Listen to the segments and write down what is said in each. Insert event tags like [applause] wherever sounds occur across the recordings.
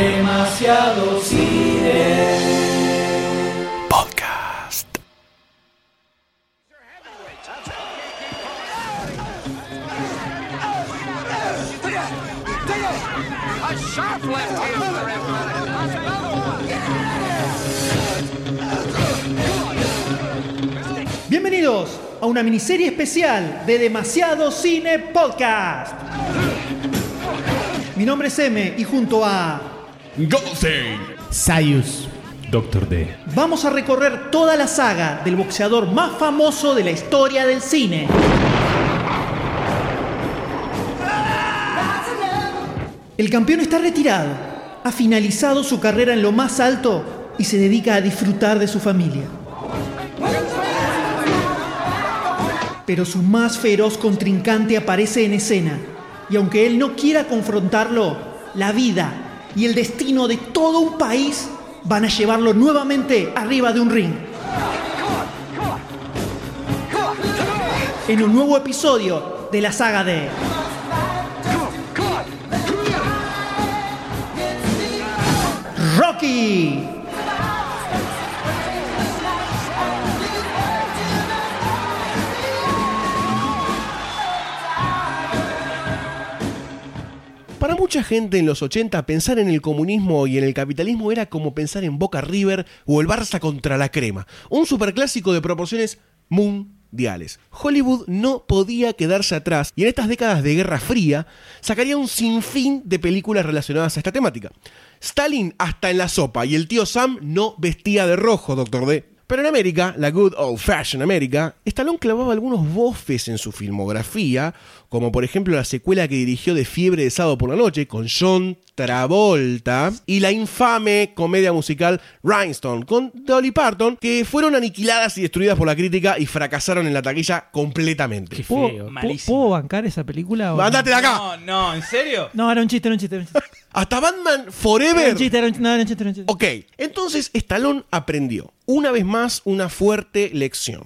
Demasiado cine. Podcast. Bienvenidos a una miniserie especial de Demasiado Cine Podcast. Mi nombre es M y junto a Goldstein. Sayus. Doctor D. vamos a recorrer toda la saga del boxeador más famoso de la historia del cine. El campeón está retirado, ha finalizado su carrera en lo más alto y se dedica a disfrutar de su familia. Pero su más feroz contrincante aparece en escena y aunque él no quiera confrontarlo, la vida y el destino de todo un país van a llevarlo nuevamente arriba de un ring. En un nuevo episodio de la saga de Rocky. Para mucha gente en los 80 pensar en el comunismo y en el capitalismo era como pensar en Boca River o el Barça contra la crema. Un superclásico de proporciones mundiales. Hollywood no podía quedarse atrás y en estas décadas de Guerra Fría sacaría un sinfín de películas relacionadas a esta temática. Stalin hasta en la sopa y el tío Sam no vestía de rojo, doctor D. Pero en América, la good old fashioned América, Stallone clavaba algunos bofes en su filmografía, como por ejemplo la secuela que dirigió de Fiebre de Sábado por la Noche con John Travolta y la infame comedia musical Rhinestone con Dolly Parton, que fueron aniquiladas y destruidas por la crítica y fracasaron en la taquilla completamente. ¿Puedo, ¿puedo- malísimo. ¿Puedo bancar esa película? o no? ¡Andate de acá! No, no, ¿en serio? No, era un chiste, era un chiste. Era un chiste, [laughs] ¡Hasta Batman Era Forever! un chiste, era un, no, era un chiste, era un chiste. Ok, entonces Stallone aprendió, una vez más, una fuerte lección.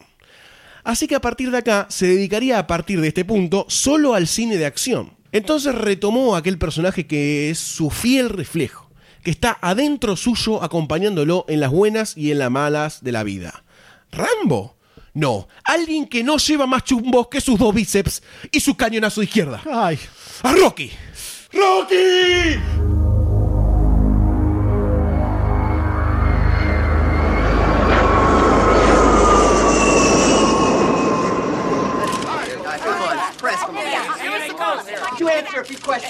Así que a partir de acá se dedicaría a partir de este punto solo al cine de acción. Entonces retomó aquel personaje que es su fiel reflejo, que está adentro suyo acompañándolo en las buenas y en las malas de la vida. ¿Rambo? No, alguien que no lleva más chumbos que sus dos bíceps y su cañonazo de izquierda. Ay. ¡A Rocky! ¡Rocky!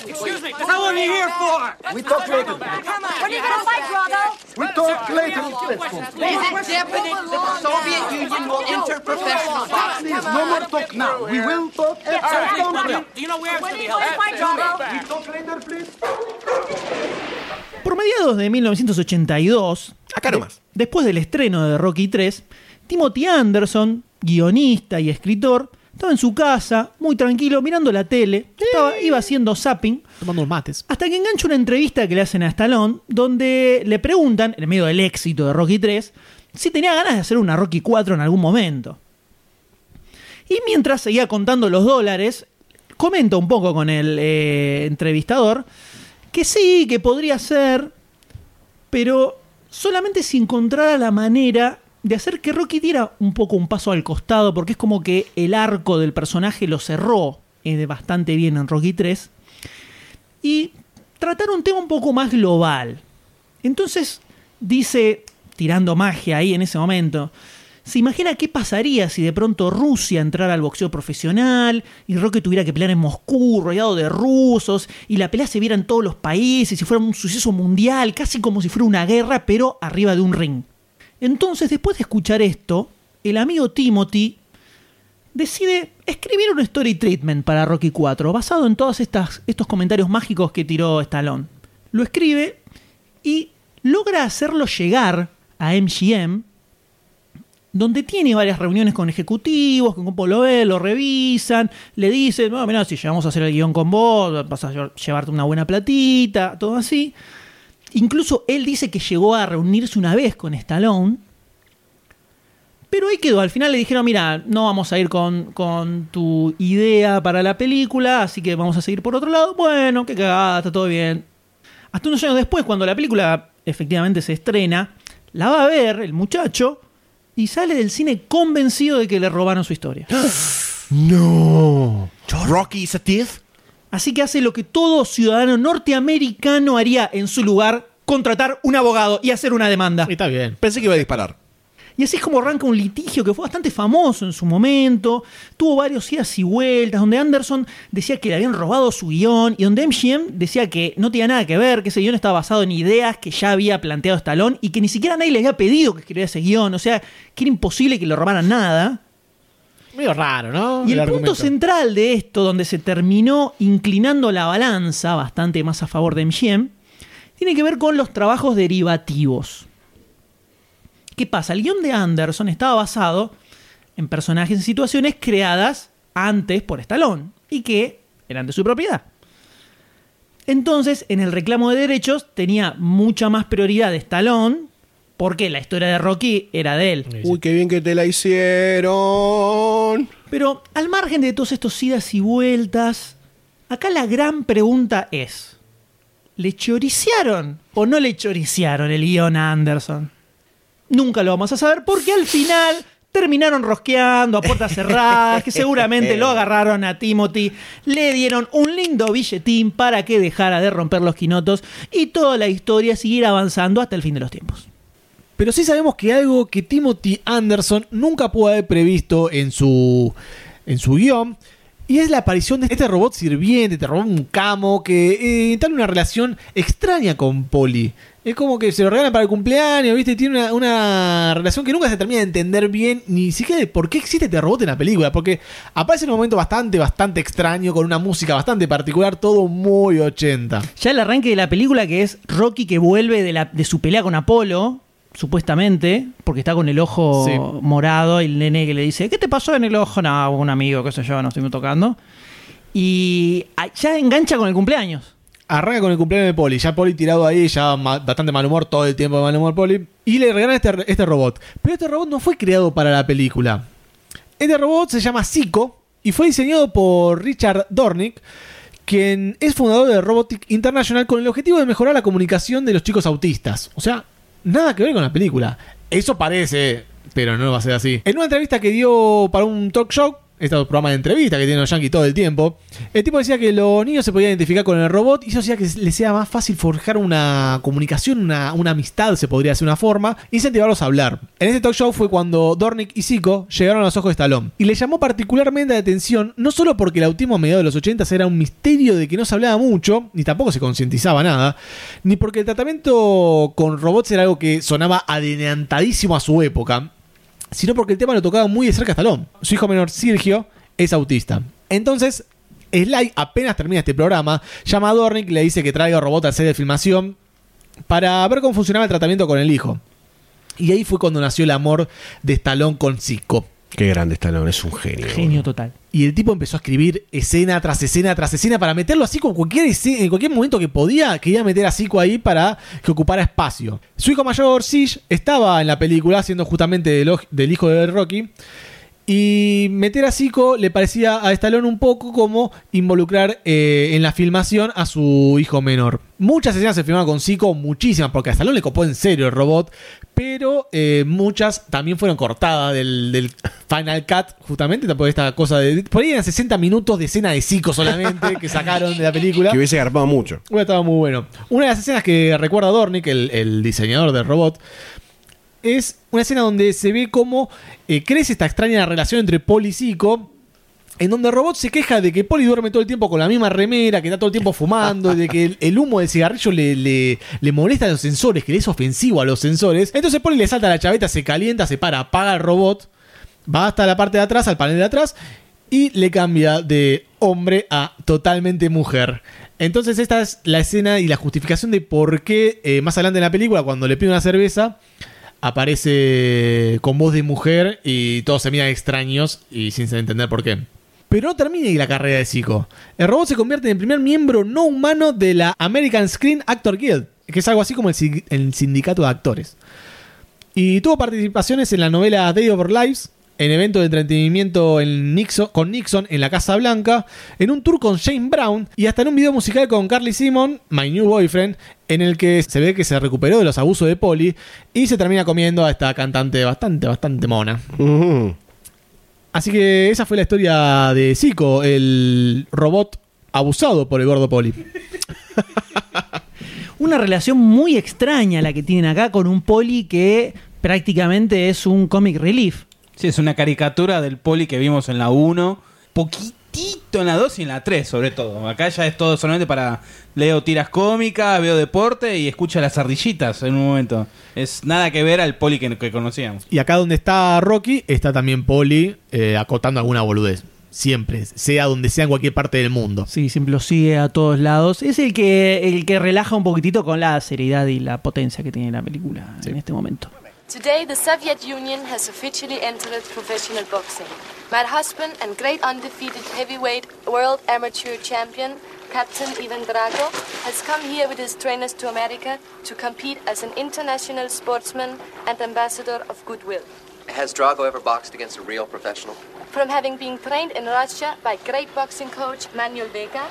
Excuse me. How long are you here for? We talk later. When are you gonna fight, Drago? We talk later. Is it definite that the Soviet Union will enter professional boxing? Please, no more talk now. We will talk after conflict. Do you know where it's When gonna are be you held? gonna fight, Drago? We talk later, please. Por mediados de 1982, Acá nomás. después del estreno de Rocky 3, Timothy Anderson, guionista y escritor, estaba en su casa, muy tranquilo, mirando la tele, estaba, iba haciendo zapping, Tomando unos mates. hasta que engancha una entrevista que le hacen a Stallone, donde le preguntan, en medio del éxito de Rocky 3, si tenía ganas de hacer una Rocky 4 en algún momento. Y mientras seguía contando los dólares, comenta un poco con el eh, entrevistador que sí, que podría ser, pero solamente si encontrara la manera de hacer que Rocky diera un poco un paso al costado, porque es como que el arco del personaje lo cerró bastante bien en Rocky 3, y tratar un tema un poco más global. Entonces dice, tirando magia ahí en ese momento, se imagina qué pasaría si de pronto Rusia entrara al boxeo profesional y Rocky tuviera que pelear en Moscú, rodeado de rusos, y la pelea se viera en todos los países y fuera un suceso mundial, casi como si fuera una guerra, pero arriba de un ring. Entonces, después de escuchar esto, el amigo Timothy decide escribir un story treatment para Rocky 4, basado en todos estos comentarios mágicos que tiró Stallone. Lo escribe y logra hacerlo llegar a MGM, donde tiene varias reuniones con ejecutivos, con Polo B, lo revisan, le dicen, bueno, mira, si llegamos a hacer el guion con vos, vas a lle- llevarte una buena platita, todo así. Incluso él dice que llegó a reunirse una vez con Stallone, pero ahí quedó. Al final le dijeron, mira, no vamos a ir con, con tu idea para la película, así que vamos a seguir por otro lado. Bueno, qué cagada, está todo bien. hasta unos años después, cuando la película efectivamente se estrena, la va a ver el muchacho y sale del cine convencido de que le robaron su historia. [gasps] No. Rocky is a thief. Así que hace lo que todo ciudadano norteamericano haría en su lugar, contratar un abogado y hacer una demanda. Y está bien. Pensé que iba a disparar. Y así es como arranca un litigio que fue bastante famoso en su momento. Tuvo varios idas y vueltas, donde Anderson decía que le habían robado su guion y donde MGM decía que no tenía nada que ver, que ese guion estaba basado en ideas que ya había planteado Stallone y que ni siquiera nadie le había pedido que escribiera ese guion. O sea, que era imposible que le robaran nada. Medio raro, ¿no? Y el, punto argumento. central de esto, donde se terminó inclinando la balanza bastante más a favor de MGM, tiene que ver con los trabajos derivativos. ¿Qué pasa? El guion de Anderson estaba basado en personajes y situaciones creadas antes por Stallone y que eran de su propiedad. Entonces, en el reclamo de derechos tenía mucha más prioridad de Stallone porque la historia de Rocky era de él. Uy, qué bien que te la hicieron. Pero al margen de todos estos idas y vueltas, acá la gran pregunta es, ¿le choriciaron o no le choriciaron el guion a Anderson? Nunca lo vamos a saber porque al final terminaron rosqueando a puertas cerradas, que seguramente lo agarraron a Timothy, le dieron un lindo billetín para que dejara de romper los quinotos y toda la historia siguiera avanzando hasta el fin de los tiempos. Pero sí sabemos que algo que Timothy Anderson nunca pudo haber previsto en su, en su guion. Y es la aparición de este robot sirviente, este robot un camo, que eh, una relación extraña con Polly. Es como que se lo regalan para el cumpleaños, ¿viste? Tiene una, una relación que nunca se termina de entender bien, ni siquiera de por qué existe este robot en la película. Porque aparece en un momento bastante, bastante extraño, con una música bastante particular, todo muy 80. Ya el arranque de la película, que es Rocky que vuelve de, la, de su pelea con Apolo, supuestamente, porque está con el ojo Sí. morado y el nene que le dice, ¿qué te pasó en el ojo? No, un amigo, qué sé yo, no estoy tocando. Y ya engancha con el cumpleaños. Arranca con el cumpleaños de Polly, ya Polly tirado ahí, ya bastante mal humor, todo el tiempo de mal humor Polly. Y le regalan este, este robot. Pero este robot no fue creado para la película. Este robot se llama Zico y fue diseñado por Richard Dornick, quien es fundador de Robotic International con el objetivo de mejorar la comunicación de los chicos autistas. O sea, nada que ver con la película. Eso parece, pero no va a ser así. En una entrevista que dio para un talk show, este programa de entrevista que tienen los yankees todo el tiempo, el tipo decía que los niños se podían identificar con el robot y eso hacía que les sea más fácil forjar una comunicación, una, una amistad, se podría hacer una forma, incentivarlos a hablar. En este talk show fue cuando Dornick y Zico llegaron a los ojos de Stallone. Y le llamó particularmente la atención, no solo porque el autismo a mediados de los 80 era un misterio de que no se hablaba mucho, ni tampoco se concientizaba nada, ni porque el tratamiento con robots era algo que sonaba adelantadísimo a su época, sino porque el tema lo tocaba muy de cerca a Stallone. Su hijo menor, Sergio, es autista. Entonces, Sly apenas termina este programa, llama a Dornick le dice que traiga robot al set de filmación para ver cómo funcionaba el tratamiento con el hijo. Y ahí fue cuando nació el amor de Stallone con Zico. Qué grande Stallone, es un genio. Genio total. Y el tipo empezó a escribir escena tras escena tras escena para meterlo así con cualquier escena- en cualquier momento que podía, quería meter a Zico ahí para que ocupara espacio. Su hijo mayor, Siege, estaba en la película siendo justamente del hijo de Rocky. Y meter a Zico le parecía a Stallone un poco como involucrar eh, en la filmación a su hijo menor. Muchas escenas se filmaron con Zico, muchísimas, porque a Stallone le copó en serio el robot, pero eh, muchas también fueron cortadas del, del Final Cut, justamente por esta cosa de... Por ahí eran 60 minutos de escena de Zico solamente que sacaron de la película. Que hubiese garpado mucho. Hubiera estado muy bueno. Una de las escenas que recuerda Dornick, el, el diseñador del robot, es una escena donde se ve cómo eh, crece esta extraña relación entre Paul y Zico. En donde el robot se queja de que Polly duerme todo el tiempo con la misma remera, que está todo el tiempo fumando, de que el, humo del cigarrillo le, le- le molesta a los sensores, que le es ofensivo a los sensores. Entonces Polly le salta la chaveta, se calienta, se para, apaga el robot, va hasta la parte de atrás, al panel de atrás, y le cambia de hombre a totalmente mujer. Entonces esta es la escena y la justificación de por qué eh, más adelante en la película, cuando le pide una cerveza, aparece con voz de mujer y todos se miran extraños y sin entender por qué. Pero no termina ahí la carrera de Zico. El robot se convierte en el primer miembro no humano de la American Screen Actor Guild, que es algo así como el, el sindicato de actores. Y tuvo participaciones en la novela Day Our Lives, en evento de entretenimiento en Nixon, con Nixon en la Casa Blanca, en un tour con Shane Brown y hasta en un video musical con Carly Simon, My New Boyfriend, en el que se ve que se recuperó de los abusos de Polly y se termina comiendo a esta cantante bastante, bastante mona. Así que esa fue la historia de Zico, el robot abusado por el gordo Polly. [laughs] Una relación muy extraña la que tienen acá con un poli que prácticamente es un comic relief. Sí, es una caricatura del poli que vimos en la 1, poquitito en la 2 y en la 3 sobre todo. Acá ya es todo solamente para leo tiras cómicas, veo deporte y escucho las ardillitas en un momento. Es nada que ver al poli que, que conocíamos. Y acá donde está Rocky, está también Polly eh, acotando alguna boludez. Siempre, sea donde sea en cualquier parte del mundo. Sí, siempre lo sigue a todos lados. Es el que, el que relaja un poquitito con la seriedad y la potencia que tiene la película en este momento. Today, the Soviet Union has officially entered professional boxing. My husband and great undefeated heavyweight world amateur champion, Captain Ivan Drago, has come here with his trainers to America to compete as an international sportsman and ambassador of goodwill. Has Drago ever boxed against a real professional? From having been trained in Russia by great boxing coach Manuel Vega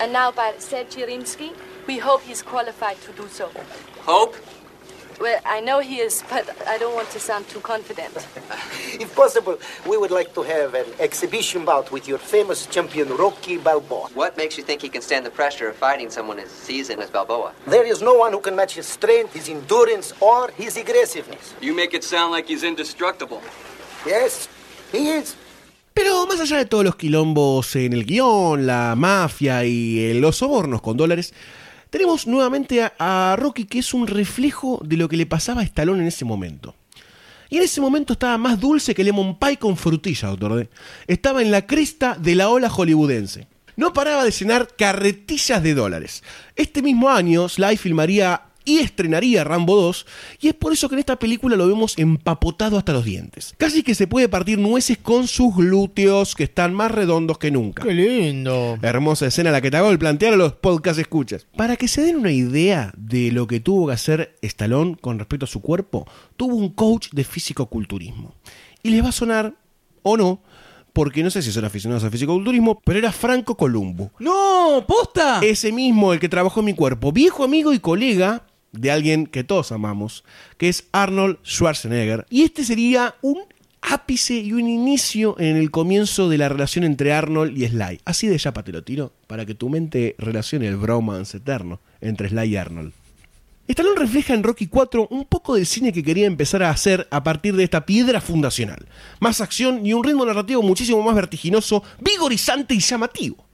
and now by Sergei Rinsky, we hope he's qualified to do so. Hope? Well, I know he is, but I don't want to sound too confident. [laughs] If possible, we would like to have an exhibition bout with your famous champion Rocky Balboa. What makes you think he can stand the pressure of fighting someone as seasoned as Balboa? There is no one who can match his strength, his endurance, or his aggressiveness. You make it sound like he's indestructible. Yes, he is. Pero más allá de todos los quilombos en el guión, la mafia y los sobornos con dólares, tenemos nuevamente a, Rocky que es un reflejo de lo que le pasaba a Stallone en ese momento. Y en ese momento estaba más dulce que lemon pie con frutilla, doctor D. Estaba en la cresta de la ola hollywoodense. No paraba de llenar carretillas de dólares. Este mismo año, Sly filmaría y estrenaría Rambo 2, y es por eso que en esta película lo vemos empapotado hasta los dientes. Casi que se puede partir nueces con sus glúteos, que están más redondos que nunca. ¡Qué lindo! Hermosa escena la que te hago el plantear a los podcast escuchas. Para que se den una idea de lo que tuvo que hacer Stallone con respecto a su cuerpo, tuvo un coach de físico-culturismo. Y les va a sonar, o no, porque no sé si son aficionados al físico-culturismo, pero era Franco Columbo. ¡No! ¡Posta! Ese mismo, el que trabajó en mi cuerpo, viejo amigo y colega de alguien que todos amamos, que es Arnold Schwarzenegger. Y este sería un ápice y un inicio en el comienzo de la relación entre Arnold y Sly. Así de chapa te lo tiro, para que tu mente relacione el bromance eterno entre Sly y Arnold. Stallone refleja en Rocky 4 un poco del cine que quería empezar a hacer a partir de esta piedra fundacional. Más acción y un ritmo narrativo muchísimo más vertiginoso, vigorizante y llamativo.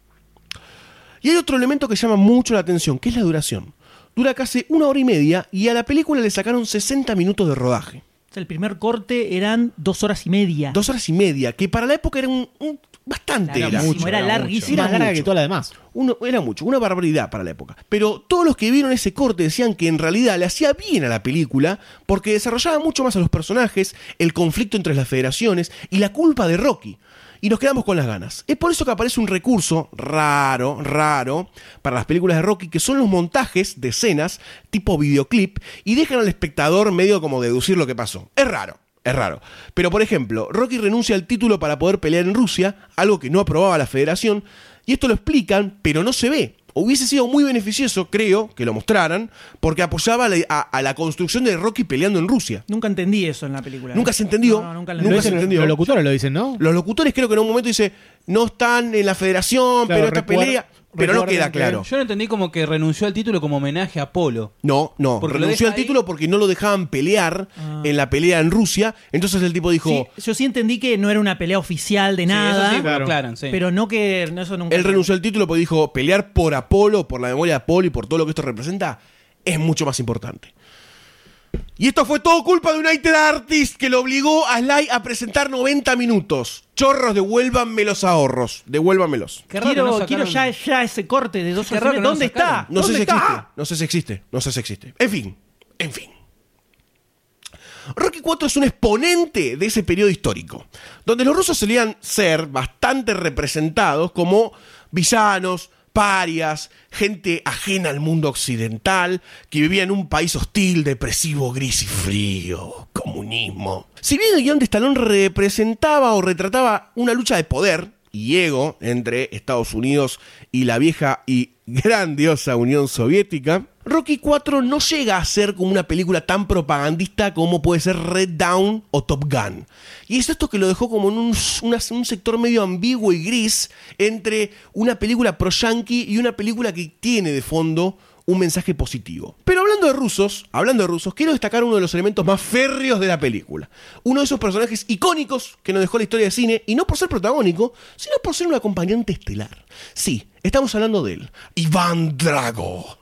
Y hay otro elemento que llama mucho la atención, que es la duración. Dura casi una hora y media y a la película le sacaron 60 minutos de rodaje. O sea, el primer corte eran dos horas y media. Dos horas y media, que para la época era un, un- bastante. Era Era, mucho, era larguísimo. Era Más larga que toda la demás. Uno- era mucho, una barbaridad para la época. Pero todos los que vieron ese corte decían que en realidad le hacía bien a la película porque desarrollaba mucho más a los personajes, el conflicto entre las federaciones y la culpa de Rocky. Y nos quedamos con las ganas. Es por eso que aparece un recurso raro, raro, para las películas de Rocky, que son los montajes de escenas tipo videoclip y dejan al espectador medio como deducir lo que pasó. Es raro. Es raro. Pero, por ejemplo, Rocky renuncia al título para poder pelear en Rusia, algo que no aprobaba la federación, y esto lo explican, pero no se ve. Hubiese sido muy beneficioso, creo, que lo mostraran, porque apoyaba a la, a- a la construcción de Rocky peleando en Rusia. Nunca entendí eso en la película. Nunca se entendió. No, no, nunca lo nunca entendí. se entendió. Los locutores lo dicen, ¿no? Los locutores creo que en un momento dice, no están en la federación, Claro, pero esta pelea... Pero no queda que- claro. Yo lo entendí como que renunció al título como homenaje a Apolo. No, no, Porque renunció al título porque no lo dejaban pelear en la pelea en Rusia. Entonces el tipo dijo, Sí, yo sí entendí que no era una pelea oficial de nada. eso sí, Claro. sí. Pero no que no, eso nunca. Él renunció al título porque dijo, pelear por Apolo, por la memoria de Apolo y por todo lo que esto representa, es mucho más importante. Y esto fue todo culpa de United Artists que lo obligó a Sly a presentar 90 minutos. Chorros, devuélvanme los ahorros. Devuélvanmelos. Qué raro que Quiero, no quiero ya, ya ese corte de dos Qué raro que no ¿Dónde está? No sé ¿Dónde si existe. No sé si existe. No sé si existe. En fin. En fin. Rocky IV es un exponente de ese periodo histórico, donde los rusos solían ser bastante representados como villanos, parias, gente ajena al mundo occidental, que vivía en un país hostil, depresivo, gris y frío, comunismo. Si bien el guion de Stallone representaba o retrataba una lucha de poder y ego entre Estados Unidos y la vieja y [laughs] grandiosa Unión Soviética, Rocky 4 no llega a ser como una película tan propagandista como puede ser Red Down o Top Gun. Y es esto que lo dejó como en un, sector medio ambiguo y gris entre una película pro-yankee y una película que tiene de fondo un mensaje positivo. Pero hablando de rusos, hablando de rusos, quiero destacar uno de los elementos más férreos de la película. Uno de esos personajes icónicos que nos dejó la historia de cine, y no por ser protagónico, sino por ser un acompañante estelar. Sí, estamos hablando de él, Iván Drago.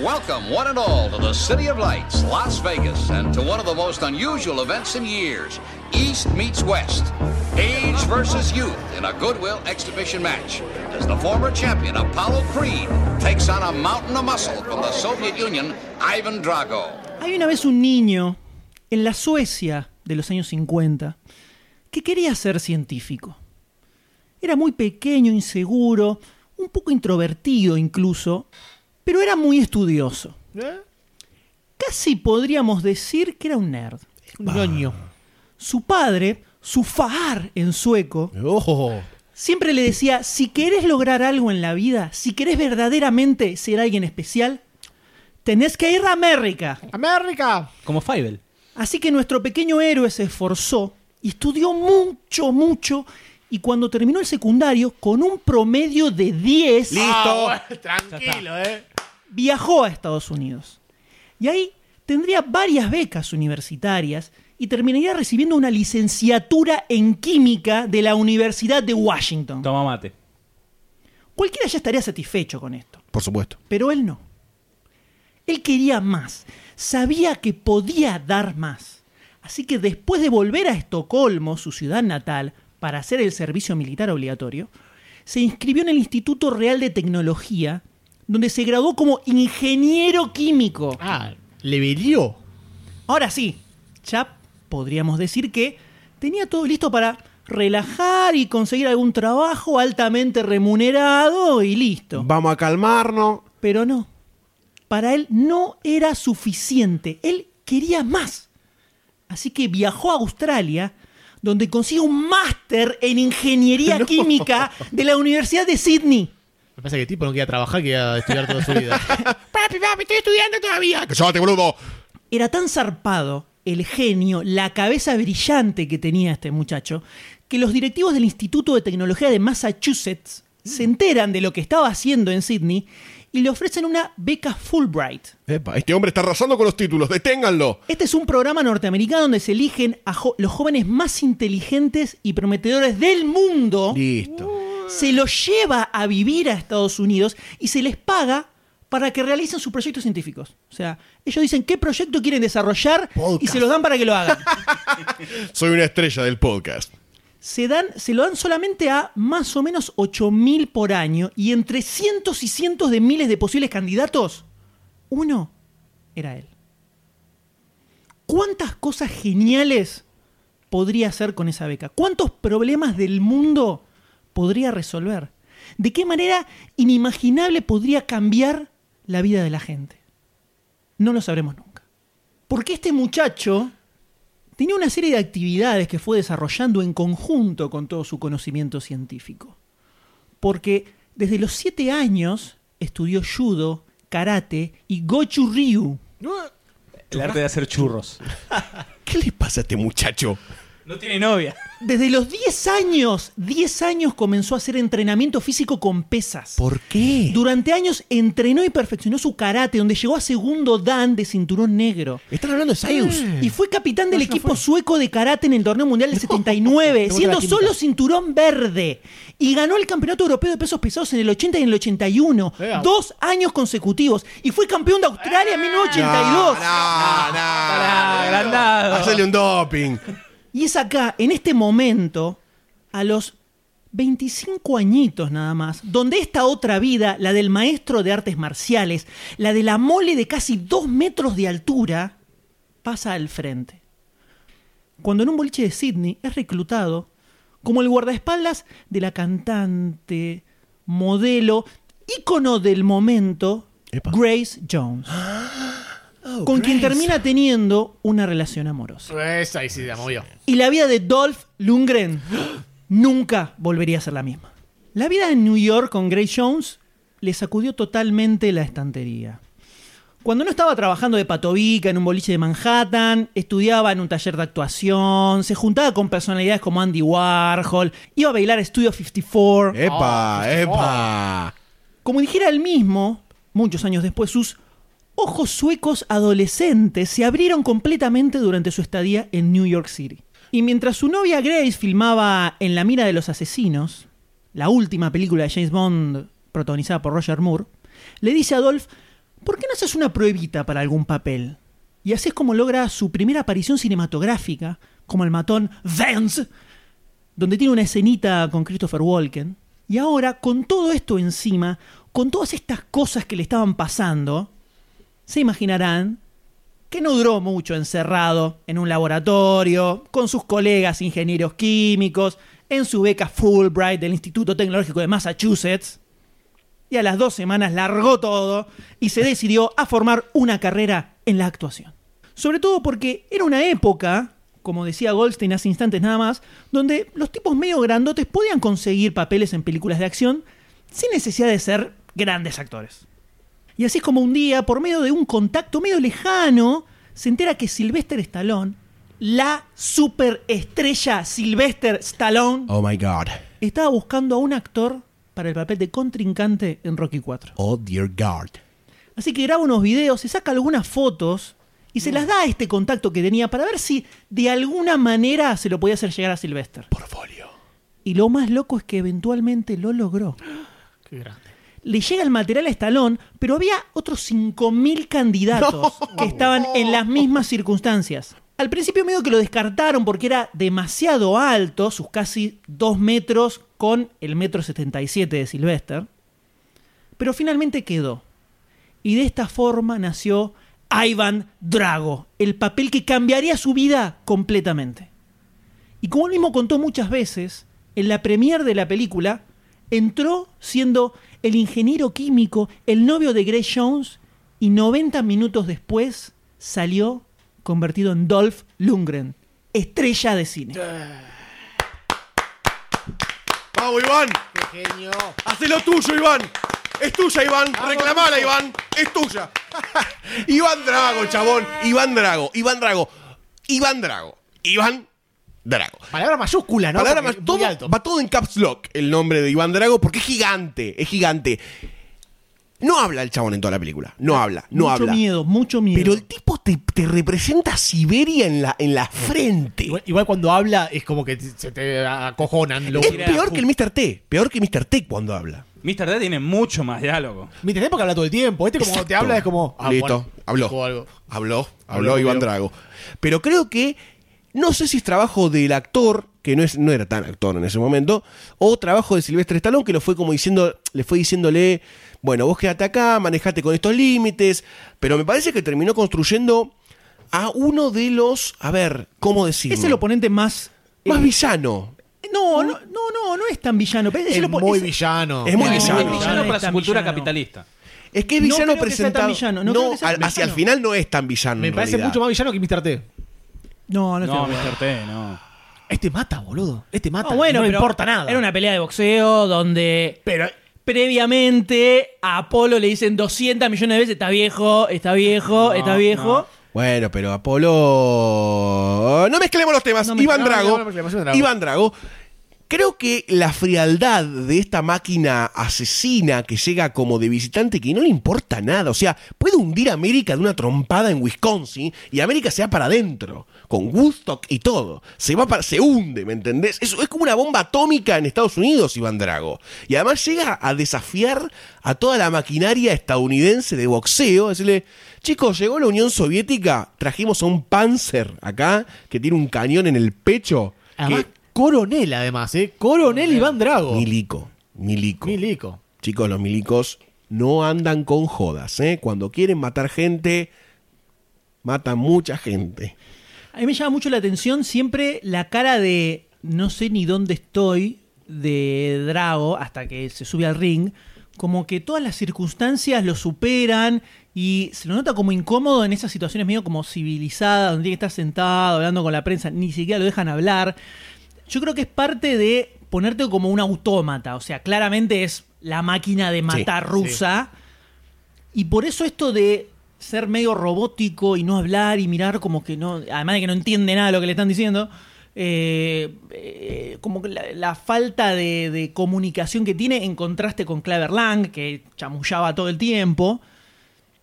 Welcome, one and all, to the City of Lights, Las Vegas, and to one of the most unusual events in years East meets West. Age versus youth in a Goodwill exhibition match as the former champion Apollo Creed takes on a mountain of muscle from the Soviet Union, Ivan Drago. Hay una vez un niño en la Suecia de los años 50 que quería ser científico. Era muy pequeño, inseguro, un poco introvertido incluso, pero era muy estudioso. Casi podríamos decir que era un nerd. Un ñoño. Su padre, su far en sueco, siempre le decía, si querés lograr algo en la vida, si querés verdaderamente ser alguien especial, tenés que ir a América. ¡América! Como Fievel. Así que nuestro pequeño héroe se esforzó y estudió mucho, mucho. Y cuando terminó el secundario, con un promedio de 10, Ah, bueno, tranquilo, eh. viajó a Estados Unidos. Y ahí tendría varias becas universitarias y terminaría recibiendo una licenciatura en química de la Universidad de Washington. Toma mate. Cualquiera ya estaría satisfecho con esto. Por supuesto. Pero él no. Él quería más. Sabía que podía dar más. Así que después de volver a Estocolmo, su ciudad natal, para hacer el servicio militar obligatorio, se inscribió en el Instituto Real de Tecnología, donde se graduó como ingeniero químico. Ah, le velió. Ahora sí, ya podríamos decir que tenía todo listo para relajar y conseguir algún trabajo altamente remunerado y listo. Vamos a calmarnos. Pero no. Para él no era suficiente. Él quería más. Así que viajó a Australia, donde consigue un máster en ingeniería [laughs] No. química de la Universidad de Sydney. Me parece que el tipo no quería trabajar, quería estudiar toda su vida. [laughs] Papi, papi, estoy estudiando todavía. ¡Cállate, boludo! Era tan zarpado el genio, la cabeza brillante que tenía este muchacho, que los directivos del Instituto de Tecnología de Massachusetts se enteran de lo que estaba haciendo en Sydney y le ofrecen una beca Fulbright. Epa, este hombre está arrasando con los títulos, deténganlo. Este es un programa norteamericano donde se eligen a los jóvenes más inteligentes y prometedores del mundo. Listo. Se los lleva a vivir a Estados Unidos y se les paga para que realicen sus proyectos científicos. O sea, ellos dicen qué proyecto quieren desarrollar y se los dan para que lo hagan. [laughs] Soy una estrella del podcast. se, dan, se lo dan solamente a más o menos 8.000 por año y entre cientos y cientos de miles de posibles candidatos, uno era él. ¿Cuántas cosas geniales podría hacer con esa beca? ¿Cuántos problemas del mundo podría resolver? ¿De qué manera inimaginable podría cambiar la vida de la gente? No lo sabremos nunca. Porque este muchacho tenía una serie de actividades que fue desarrollando en conjunto con todo su conocimiento científico. Porque desde los siete años estudió judo, karate y gochu ryu. El arte de hacer churros. [laughs] ¿Qué le pasa a este muchacho? No tiene novia. Desde los 10 años, 10 años comenzó a hacer entrenamiento físico con pesas. ¿Por qué? Durante años entrenó y perfeccionó su karate, donde llegó a segundo dan de cinturón negro. Están hablando de Sayus. Y fue capitán del equipo sueco de karate en el torneo mundial del 79, gusta siendo solo cinturón verde. Y ganó el campeonato europeo de pesos pesados en el 80 y en el 81. Ea. Dos años consecutivos. Y fue campeón de Australia en 1982. No, no. agrandado. Hacele un doping. Y es acá, en este momento, a los 25 añitos nada más, donde esta otra vida, la del maestro de artes marciales, la de la mole de casi dos metros de altura, pasa al frente. Cuando en un boliche de Sydney es reclutado como el guardaespaldas de la cantante, modelo, ícono del momento, Grace Jones, con quien termina teniendo una relación amorosa. Esa ahí sí la movió. Y la vida de Dolph Lundgren [gasps] nunca volvería a ser la misma. La vida en New York con Grace Jones le sacudió totalmente la estantería. Cuando no estaba trabajando de patovica en un boliche de Manhattan, estudiaba en un taller de actuación, se juntaba con personalidades como Andy Warhol, iba a bailar a Studio 54. ¡Epa! ¡Epa! Como dijera él mismo, muchos años después, sus ojos suecos adolescentes se abrieron completamente durante su estadía en New York City. Y mientras su novia Grace filmaba En la mira de los asesinos, la última película de James Bond protagonizada por Roger Moore, le dice a Adolf, ¿por qué no haces una pruebita para algún papel? Y así es como logra su primera aparición cinematográfica, como el matón Vance, donde tiene una escenita con Christopher Walken. Y ahora, con todo esto encima, con todas estas cosas que le estaban pasando, se imaginarán que no duró mucho encerrado en un laboratorio, con sus colegas ingenieros químicos, en su beca Fulbright del Instituto Tecnológico de Massachusetts, y a las dos semanas largó todo y se decidió a formar una carrera en la actuación. Sobre todo porque era una época, como decía Goldstein hace instantes nada más, donde los tipos medio grandotes podían conseguir papeles en películas de acción sin necesidad de ser grandes actores. Y así es como un día, por medio de un contacto medio lejano, se entera que Sylvester Stallone, la superestrella Sylvester Stallone, Oh my god. estaba buscando a un actor para el papel de contrincante en Rocky 4. Oh dear God. Así que graba unos videos, se saca algunas fotos y se las da a este contacto que tenía para ver si de alguna manera se lo podía hacer llegar a Sylvester. Portfolio. Y lo más loco es que eventualmente lo logró. [gasps] Qué grande. Le llega el material a Stallone, pero había otros 5.000 candidatos que estaban en las mismas circunstancias. Al principio medio que lo descartaron porque era demasiado alto, sus casi 2 metros con el metro 77 de Sylvester. Pero finalmente quedó. Y de esta forma nació Ivan Drago, el papel que cambiaría su vida completamente. Y como él mismo contó muchas veces, en la premier de la película, entró siendo el ingeniero químico, el novio de Grace Jones, y 90 minutos después salió convertido en Dolph Lundgren, estrella de cine. ¡Vamos, Iván! ¡Qué genio! ¡Hacé lo tuyo, Iván! Es tuya, Iván. Reclamala, Iván. Es tuya. [laughs] Iván Drago, chabón. Iván Drago. Iván Drago. Iván Drago. Iván Drago. Palabra mayúscula, ¿no? Palabra Porque más, todo, alto. va todo en caps lock el nombre de Iván Drago porque es gigante, es gigante. No habla el chabón en toda la película, no habla, no mucho habla. miedo, mucho miedo. Pero el tipo te, te representa Siberia en la, en la frente. Igual, igual cuando habla es como que se te acojonan. Lo es peor que el Mr. T, peor que Mr. T cuando habla. Mr. D tiene mucho más diálogo. Mi tiempo que habla todo el tiempo. Este como Exacto. te habla es como... ah, Listo, bueno, habló. Habló, habló, Habló, Iván. Drago. Pero creo que, no sé si es trabajo del actor, que no, es, no era tan actor en ese momento, o trabajo de Silvestre Stallone, que lo fue como diciendo, le fue diciéndole, bueno, vos quedate acá, manejate con estos límites, pero me parece que terminó construyendo a uno de los, a ver, ¿cómo decirlo? es el oponente más... Más eh, villano. no, no, no, no, no es tan villano. pero Es el muy es- villano. Es muy No, villano. Es villano para su cultura villano. capitalista. Es que es No villano creo que sea tan presentado. villano, no creo que sea al- tan hacia el villano. final no es tan villano. Me en parece realidad. mucho más villano que Mr. T. No, no, No. Mr. T, no. Este mata, boludo. Este mata. No, bueno, no pero importa nada. Era una pelea de boxeo donde Pero previamente a Apolo le dicen 200 millones de veces, está viejo, está viejo, No, está viejo. Bueno, pero Apolo. No mezclemos los temas. No Iván no, no, Drago. no, no mezclemos, Iván Drago. Iván Drago. Creo que la frialdad de esta máquina asesina que llega como de visitante que no le importa nada. O sea, puede hundir a América de una trompada en Wisconsin y América se va para adentro. Con Woodstock y todo. Se va para, se hunde, ¿me entendés? Eso es como una bomba atómica en Estados Unidos, Iván Drago. Y además llega a desafiar a toda la maquinaria estadounidense de boxeo. Decirle, chicos, llegó la Unión Soviética, trajimos a un Panzer acá que tiene un cañón en el pecho. Además, que- coronel además, ¿eh? Coronel Iván Drago. Milico, milico. Milico. Chicos, los milicos no andan con jodas, ¿eh? Cuando quieren matar gente, matan mucha gente. A mí me llama mucho la atención siempre la cara de no sé ni dónde estoy de Drago hasta que se sube al ring, como que todas las circunstancias lo superan y se lo nota como incómodo en esas situaciones medio como civilizadas, donde tiene que estar sentado hablando con la prensa, ni siquiera lo dejan hablar. Yo creo que es parte de ponerte como un autómata, o sea, claramente es la máquina de matar Sí, rusa. Y por eso esto de ser medio robótico y no hablar y mirar como que no, además de que no entiende nada de lo que le están diciendo, eh, eh, como la, la falta de, de comunicación que tiene en contraste con Claver Lang, que chamullaba todo el tiempo,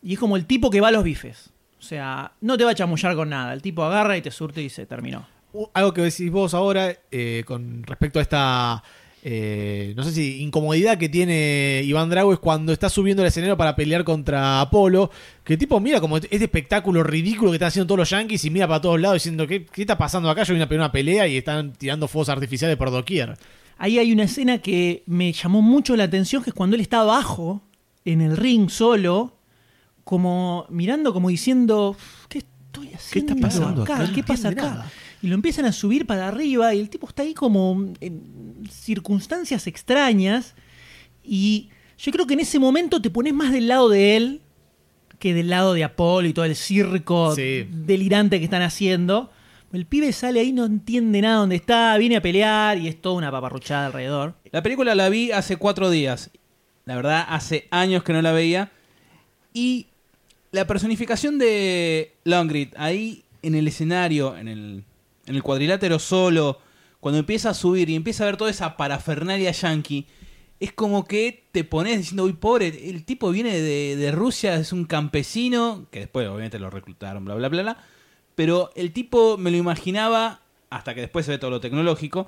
y es como el tipo que va a los bifes. O sea, no te va a chamullar con nada. El tipo agarra y te surte y se terminó. Uh, Algo que decís vos ahora eh, con respecto a esta, eh, no sé si incomodidad que tiene Iván Drago es cuando está subiendo al escenario para pelear contra Apolo, que tipo mira como este espectáculo ridículo que están haciendo todos los yankees y mira para todos lados diciendo, ¿qué, qué está pasando acá? Yo vine a pelear una pelea y están tirando fuegos artificiales por doquier. Ahí hay una escena que me llamó mucho la atención, que es cuando él está abajo, en el ring solo, como mirando, como diciendo, ¿qué estoy haciendo pasando acá? acá? ¿Qué No pasa acá? nada. Y lo empiezan a subir para arriba y el tipo está ahí como en circunstancias extrañas y yo creo que en ese momento te pones más del lado de él que del lado de Apolo y todo el circo Sí. delirante que están haciendo. El pibe sale ahí, no entiende nada dónde está, viene a pelear y es toda una paparruchada alrededor. La película la vi hace cuatro días. La verdad, hace años que no la veía. Y la personificación de Longrid ahí en el escenario, en el, en el cuadrilátero solo, cuando empieza a subir y empieza a ver toda esa parafernalia yankee, es como que te pones diciendo, uy, pobre, el tipo viene de, de Rusia, es un campesino, que después obviamente lo reclutaron, bla, bla, bla, bla. Pero el tipo me lo imaginaba, hasta que después se ve todo lo tecnológico,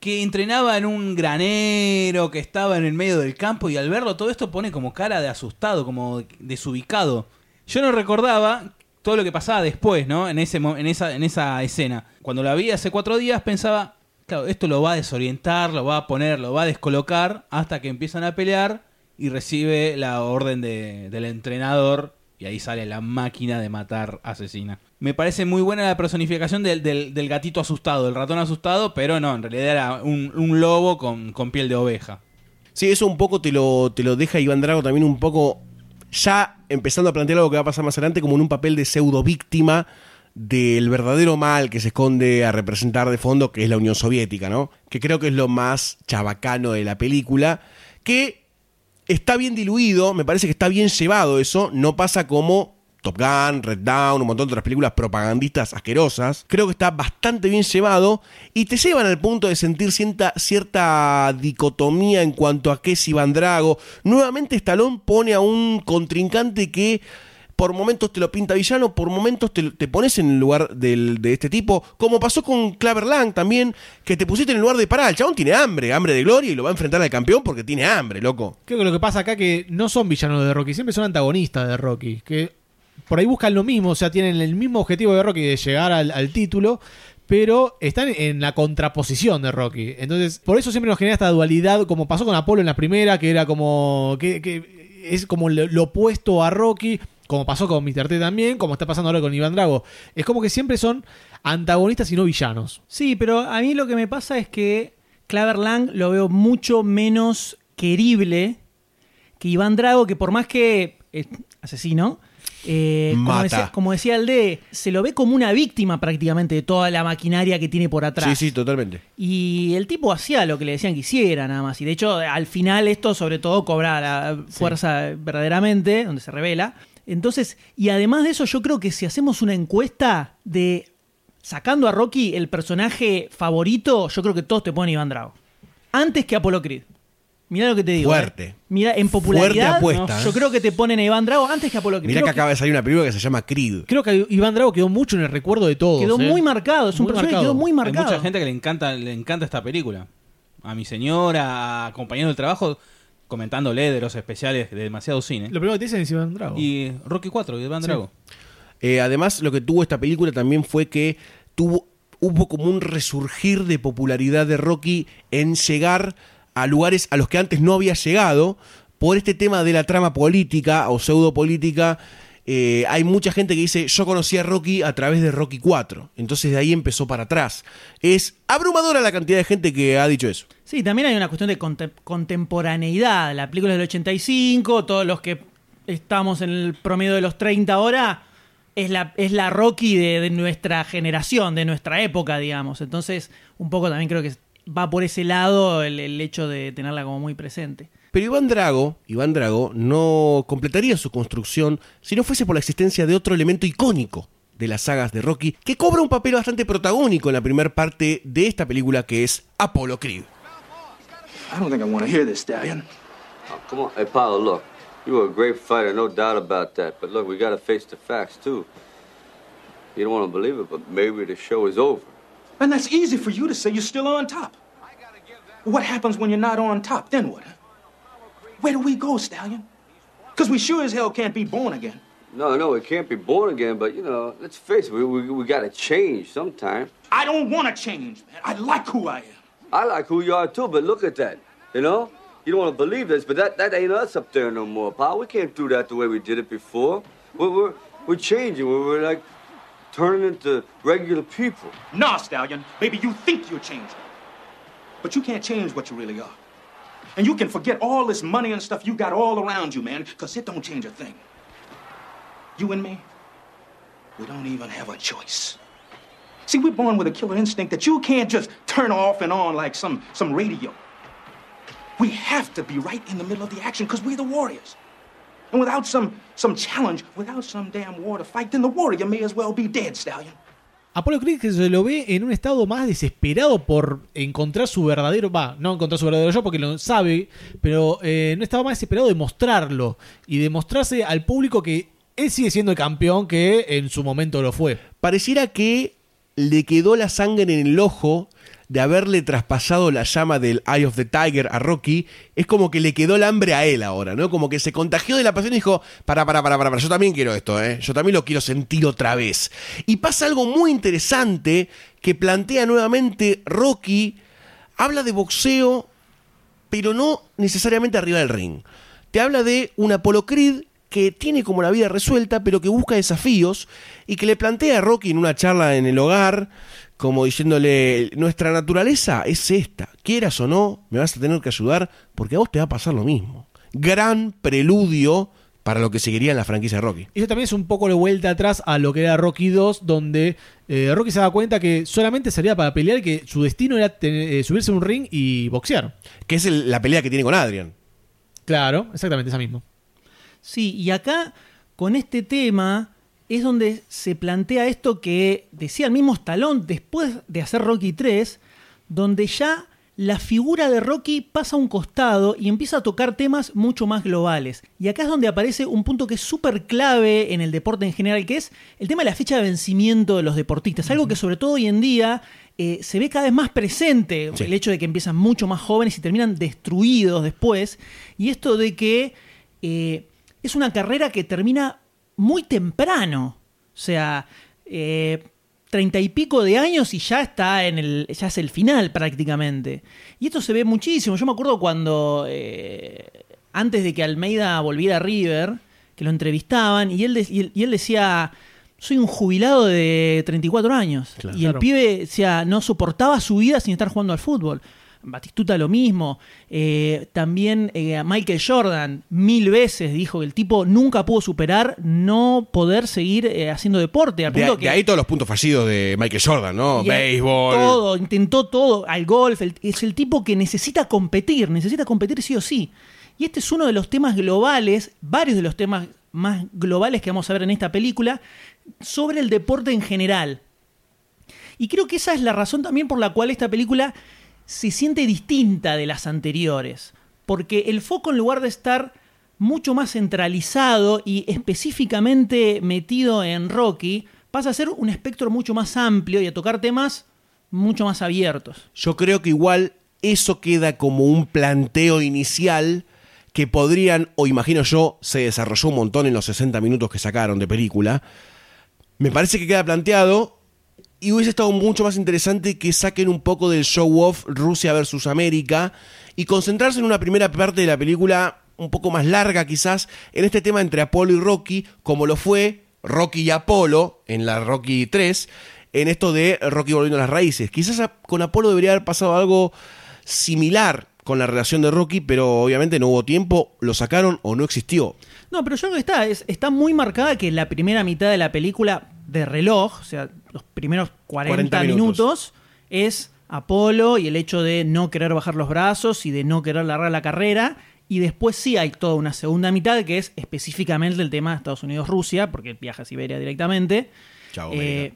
que entrenaba en un granero, que estaba en el medio del campo y al verlo todo esto pone como cara de asustado, como desubicado. Yo no recordaba todo lo que pasaba después, ¿no? En, ese, en, esa, en esa escena. Cuando la vi hace cuatro días pensaba, claro, esto lo va a desorientar, lo va a poner, lo va a descolocar hasta que empiezan a pelear y recibe la orden de- del entrenador y ahí sale la máquina de matar asesina. Me parece muy buena la personificación del, del- del gatito asustado, del ratón asustado, pero no, en realidad era un, un lobo con, con piel de oveja. Sí, eso un poco te lo, te lo deja Iván Drago también un poco ya empezando a plantear algo que va a pasar más adelante como en un papel de pseudo víctima del verdadero mal que se esconde a representar de fondo, que es la Unión Soviética, ¿no? Que creo que es lo más chabacano de la película, que está bien diluido, me parece que está bien llevado eso, no pasa como Top Gun, Red Dawn, un montón de otras películas propagandistas asquerosas. Creo que está bastante bien llevado y te llevan al punto de sentir cierta, cierta dicotomía en cuanto a qué es Iván Drago. Nuevamente Stallone pone a un contrincante que por momentos te lo pinta villano, por momentos te, te pones en el lugar de este tipo, como pasó con Claver Lang también, que te pusiste en el lugar de pará, el chabón tiene hambre, hambre de gloria y lo va a enfrentar al campeón porque tiene hambre, loco. Creo que lo que pasa acá que no son villanos de Rocky, siempre son antagonistas de Rocky, que por ahí buscan lo mismo, o sea, tienen el mismo objetivo de Rocky de llegar al, título, pero están en la contraposición de Rocky. Entonces, por eso siempre nos genera esta dualidad, como pasó con Apolo en la primera, que era como que, que es como lo, lo opuesto a Rocky, como pasó con Mr. T también, como está pasando ahora con Iván Drago. Es como que siempre son antagonistas y no villanos. Sí, pero a mí lo que me pasa es que Claver Lang lo veo mucho menos querible que Iván Drago, que por más que es asesino, eh, como, decía, como decía el D, se lo ve como una víctima prácticamente de toda la maquinaria que tiene por atrás. Sí, sí, totalmente. Y el tipo hacía lo que le decían que hiciera, nada más. Y de hecho, al final esto sobre todo cobra la fuerza verdaderamente, donde se revela. Entonces, y además de eso, yo creo que si hacemos una encuesta de sacando a Rocky el personaje favorito, yo creo que todos te ponen Iván Drago. Antes que Apollo Creed. Mirá lo que te digo. Fuerte. ¿eh? Mira, en popularidad, apuesta, ¿no? ¿eh? yo creo que te ponen a Iván Drago antes que Apollo Creed. Mirá Creo que acaba de salir una película que se llama Creed. Creo que Iván Drago quedó mucho en el recuerdo de todos. Quedó ¿eh? muy marcado, es un Muy personaje que quedó muy Hay marcado. mucha gente que le encanta, le encanta esta película. A mi señora, a compañero del trabajo, comentándole de los especiales de demasiado cine. Lo primero que te dicen es Iván Drago. Y Rocky 4 de Iván Sí. Drago. Eh, además, lo que tuvo esta película también fue que tuvo, hubo como un resurgir de popularidad de Rocky en llegar a lugares a los que antes no había llegado por este tema de la trama política o pseudo política eh, hay mucha gente que dice, yo conocí a Rocky a través de Rocky 4. Entonces de ahí empezó para atrás. Es abrumadora la cantidad de gente que ha dicho eso. Sí, también hay una cuestión de conte- contemporaneidad. La película es del 85, todos los que estamos en el promedio de los 30 ahora, es la, es la Rocky de nuestra generación, de nuestra época, digamos. Entonces, un poco también creo que va por ese lado el, el hecho de tenerla como muy presente. Pero Iván Drago, Iván Drago no completaría su construcción si no fuese por la existencia de otro elemento icónico de las sagas de Rocky, que cobra un papel bastante protagónico en la primera parte de esta película, que es Apollo Creed. I don't think I want to hear this, Stallion. Oh, come on. Hey, Paolo, look. You were a great fighter, no doubt about that. But look, we got to face the facts, too. You don't want to believe it, but maybe the show is over. And that's easy for you to say you're still on top. What happens when you're not on top? Then what? Where do we go, Stallion? Because we sure as hell can't be born again. No, no, we can't be born again, but, you know, let's face it, we, we, we got to change sometime. I don't want to change, man. I like who I am. I like who you are, too, but look at that. You know? You don't want to believe this, but that, that ain't us up there no more, pal. We can't do that the way we did it before. We're, we're, we're changing. We're, we're like turning into regular people. Nah, Stallion. Maybe you think you're changing. But you can't change what you really are. And you can forget all this money and stuff you got all around you, man, because it don't change a thing. You and me, we don't even have a choice. See, we're born with a killer instinct that you can't just turn off and on like some, some radio. We have to be right in the middle of the action because we're the warriors. And without some, some challenge, without some damn war to fight, then the warrior may as well be dead, Stallion. Apolo Creed se lo ve en un estado más desesperado por encontrar su verdadero, va, no encontrar su verdadero yo porque lo sabe, pero eh, en un estado más desesperado de mostrarlo y de mostrarse al público que él sigue siendo el campeón que en su momento lo fue. Pareciera que le quedó la sangre en el ojo de haberle traspasado la llama del Eye of the Tiger a Rocky, es como que le quedó el hambre a él ahora, ¿no? Como que se contagió de la pasión y dijo, para, para, para, para, yo también quiero esto, ¿eh? Yo también lo quiero sentir otra vez. Y pasa algo muy interesante que plantea nuevamente Rocky, habla de boxeo, pero no necesariamente arriba del ring. Te habla de un Apollo Creed que tiene como la vida resuelta, pero que busca desafíos y que le plantea a Rocky en una charla en el hogar, como diciéndole, nuestra naturaleza es esta, quieras o no, me vas a tener que ayudar porque a vos te va a pasar lo mismo. Gran preludio para lo que seguiría en la franquicia de Rocky. Eso también es un poco de vuelta atrás a lo que era Rocky 2, donde eh, Rocky se da cuenta que solamente servía para pelear y que su destino era tener- eh, subirse a un ring y boxear. Que es el- la pelea que tiene con Adrian. Claro, exactamente esa misma. Sí, y acá con este tema es donde se plantea esto que decía el mismo Stallone después de hacer Rocky 3, donde ya la figura de Rocky pasa a un costado y empieza a tocar temas mucho más globales. Y acá es donde aparece un punto que es súper clave en el deporte en general, que es el tema de la fecha de vencimiento de los deportistas. Algo que sobre todo hoy en día eh, se ve cada vez más presente, Sí. el hecho de que empiezan mucho más jóvenes y terminan destruidos después. Y esto de que eh, es una carrera que termina muy temprano. O sea, eh, treinta y pico de años y ya está en el. ya es el final prácticamente. Y esto se ve muchísimo. Yo me acuerdo cuando. eh, antes de que Almeida volviera a River, que lo entrevistaban, y él, de- y él, y él decía. Soy un jubilado de 34 años. Claro. Y el Claro. pibe decía, no soportaba su vida sin estar jugando al fútbol. Batistuta lo mismo. Eh, también eh, Michael Jordan mil veces dijo que el tipo nunca pudo superar no poder seguir eh, haciendo deporte. Al punto de que ahí todos los puntos fallidos de Michael Jordan, ¿no? Béisbol. Todo, intentó todo, al golf. el- es el tipo que necesita competir, necesita competir sí o sí. Y este es uno de los temas globales, varios de los temas más globales que vamos a ver en esta película, sobre el deporte en general. Y creo que esa es la razón también por la cual esta película se siente distinta de las anteriores. Porque el foco en lugar de estar mucho más centralizado y específicamente metido en Rocky, pasa a ser un espectro mucho más amplio y a tocar temas mucho más abiertos. Yo creo que igual eso queda como un planteo inicial que podrían, o imagino yo, se desarrolló un montón en los 60 minutos que sacaron de película. Me parece que queda planteado y hubiese estado mucho más interesante que saquen un poco del show off Rusia versus América y concentrarse en una primera parte de la película un poco más larga quizás en este tema entre Apolo y Rocky, como lo fue Rocky y Apolo en la Rocky 3, en esto de Rocky volviendo a las raíces. Quizás con Apolo debería haber pasado algo similar con la relación de Rocky, pero obviamente no hubo tiempo, lo sacaron o no existió. No, pero yo creo que está, es- está muy marcada que la primera mitad de la película de reloj, o sea, los primeros 40, 40 minutos. minutos. es Apolo y el hecho de no querer bajar los brazos y de no querer largar la carrera. Y después sí hay toda una segunda mitad que es específicamente el tema de Estados Unidos-Rusia, porque viaja a Siberia directamente. Chao, Eh,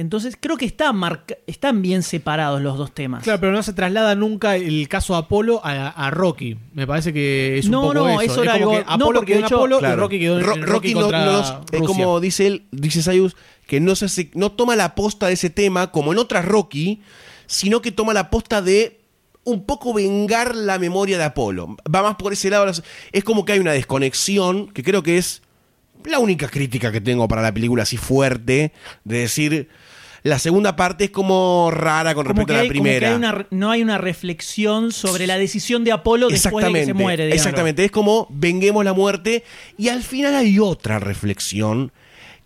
entonces creo que está marca- están bien separados los dos temas. Claro, pero no se traslada nunca el caso Apolo a, a Rocky. Me parece que es un No, poco no, eso. eso era es algo- que no, Apolo porque quedó de en hecho- Apolo y. Rocky quedó en, Ro- en Rocky no- contra no es Rusia. como dice él, dice Sayus, que no se hace- no toma la posta de ese tema como en otras Rocky, sino que toma la posta de un poco vengar la memoria de Apolo. Va más por ese lado. Es como que hay una desconexión, que creo que es la única crítica que tengo para la película así fuerte, de decir, la segunda parte es como rara con respecto a la hay, como que primera. hay una re- no hay una reflexión sobre la decisión de Apolo después de que se muere. digamos. Exactamente, es como venguemos la muerte y al final hay otra reflexión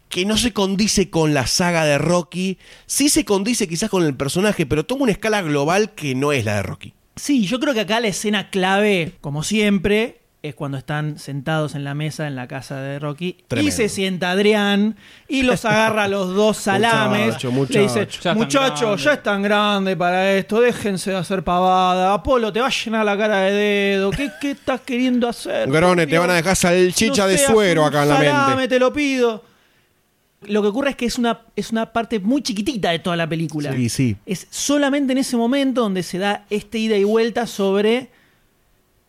que no se condice con la saga de Rocky, sí se condice quizás con el personaje, pero toma una escala global que no es la de Rocky. Sí, yo creo que acá la escena clave, como siempre, es cuando están sentados en la mesa en la casa de Rocky Tremendo. y se sienta Adrián y los agarra a los dos [laughs] salames. Muchacho, Le muchacho. dice, Ya es tan muchacho, grande". ya es tan grande para esto, déjense de hacer pavada. Apolo, te va a llenar la cara de dedo. ¿Qué, qué estás queriendo hacer? Grone, te van a dejar salchicha No de suero acá en la salame, mente. te lo pido. Lo que ocurre es que es una, es una parte muy chiquitita de toda la película. Sí, sí. Es solamente en ese momento donde se da este ida y vuelta sobre.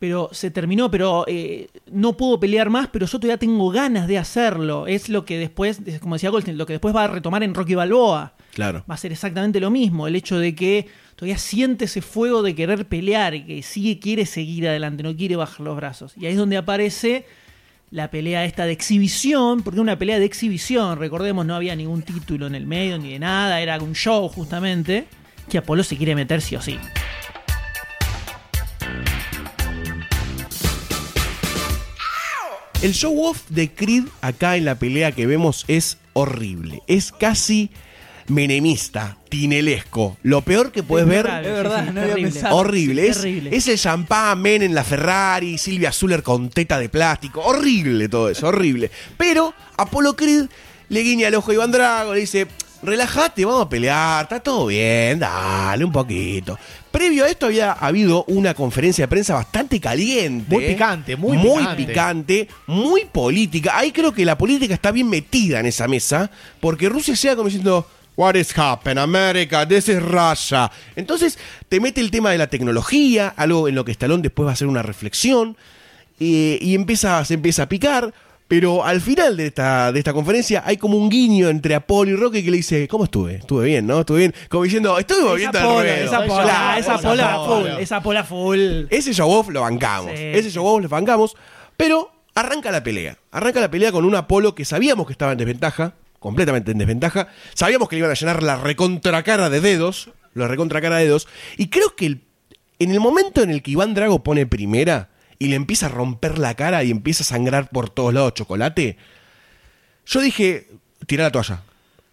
Pero se terminó, pero eh, no puedo pelear más, pero yo todavía tengo ganas de hacerlo. Es lo que después, como decía Goldstein, lo que después va a retomar en Rocky Balboa. Claro. Va a ser exactamente lo mismo. El hecho de que todavía siente ese fuego de querer pelear y que sigue, quiere seguir adelante, no quiere bajar los brazos. Y ahí es donde aparece la pelea esta de exhibición, porque una pelea de exhibición, recordemos, no había ningún título en el medio ni de nada, era un show justamente, que Apolo se quiere meter sí o sí. El show off de Creed acá en la pelea que vemos es horrible. Es casi menemista, tinelesco. Lo peor que puedes ver. Claro, sí, sí, terrible. Horrible. Es, es el champán Men en la Ferrari, Silvia Zuller con teta de plástico. Horrible todo eso, horrible. Pero Apolo Creed le guiña el ojo a Iván Drago, le dice, relájate, vamos a pelear, está todo bien, dale un poquito. Previo a esto había habido una conferencia de prensa bastante caliente. Muy picante, muy muy picante. picante, muy política. Ahí creo que la política está bien metida en esa mesa, porque Rusia sea como diciendo, What is happening, America? This is Russia. Entonces te mete el tema de la tecnología, algo en lo que Stallone después va a hacer una reflexión, eh, y empieza, se empieza a picar. Pero al final de esta, de esta conferencia hay como un guiño entre Apolo y Rocky que le dice, ¿cómo estuve? Estuve bien, ¿no? Estuve bien. Como diciendo, estuve pola, Claro, esa esa pola pola. full, esa pola full. Ese show off lo bancamos. Sí. Ese show off lo bancamos. Pero arranca la pelea. Arranca la pelea con un Apolo que sabíamos que estaba en desventaja. Completamente en desventaja. Sabíamos que le iban a llenar la recontracara de dedos. La recontracara de dedos. Y creo que el- en el momento en el que Iván Drago pone primera y le empieza a romper la cara y empieza a sangrar por todos lados chocolate. Yo dije, tira la toalla.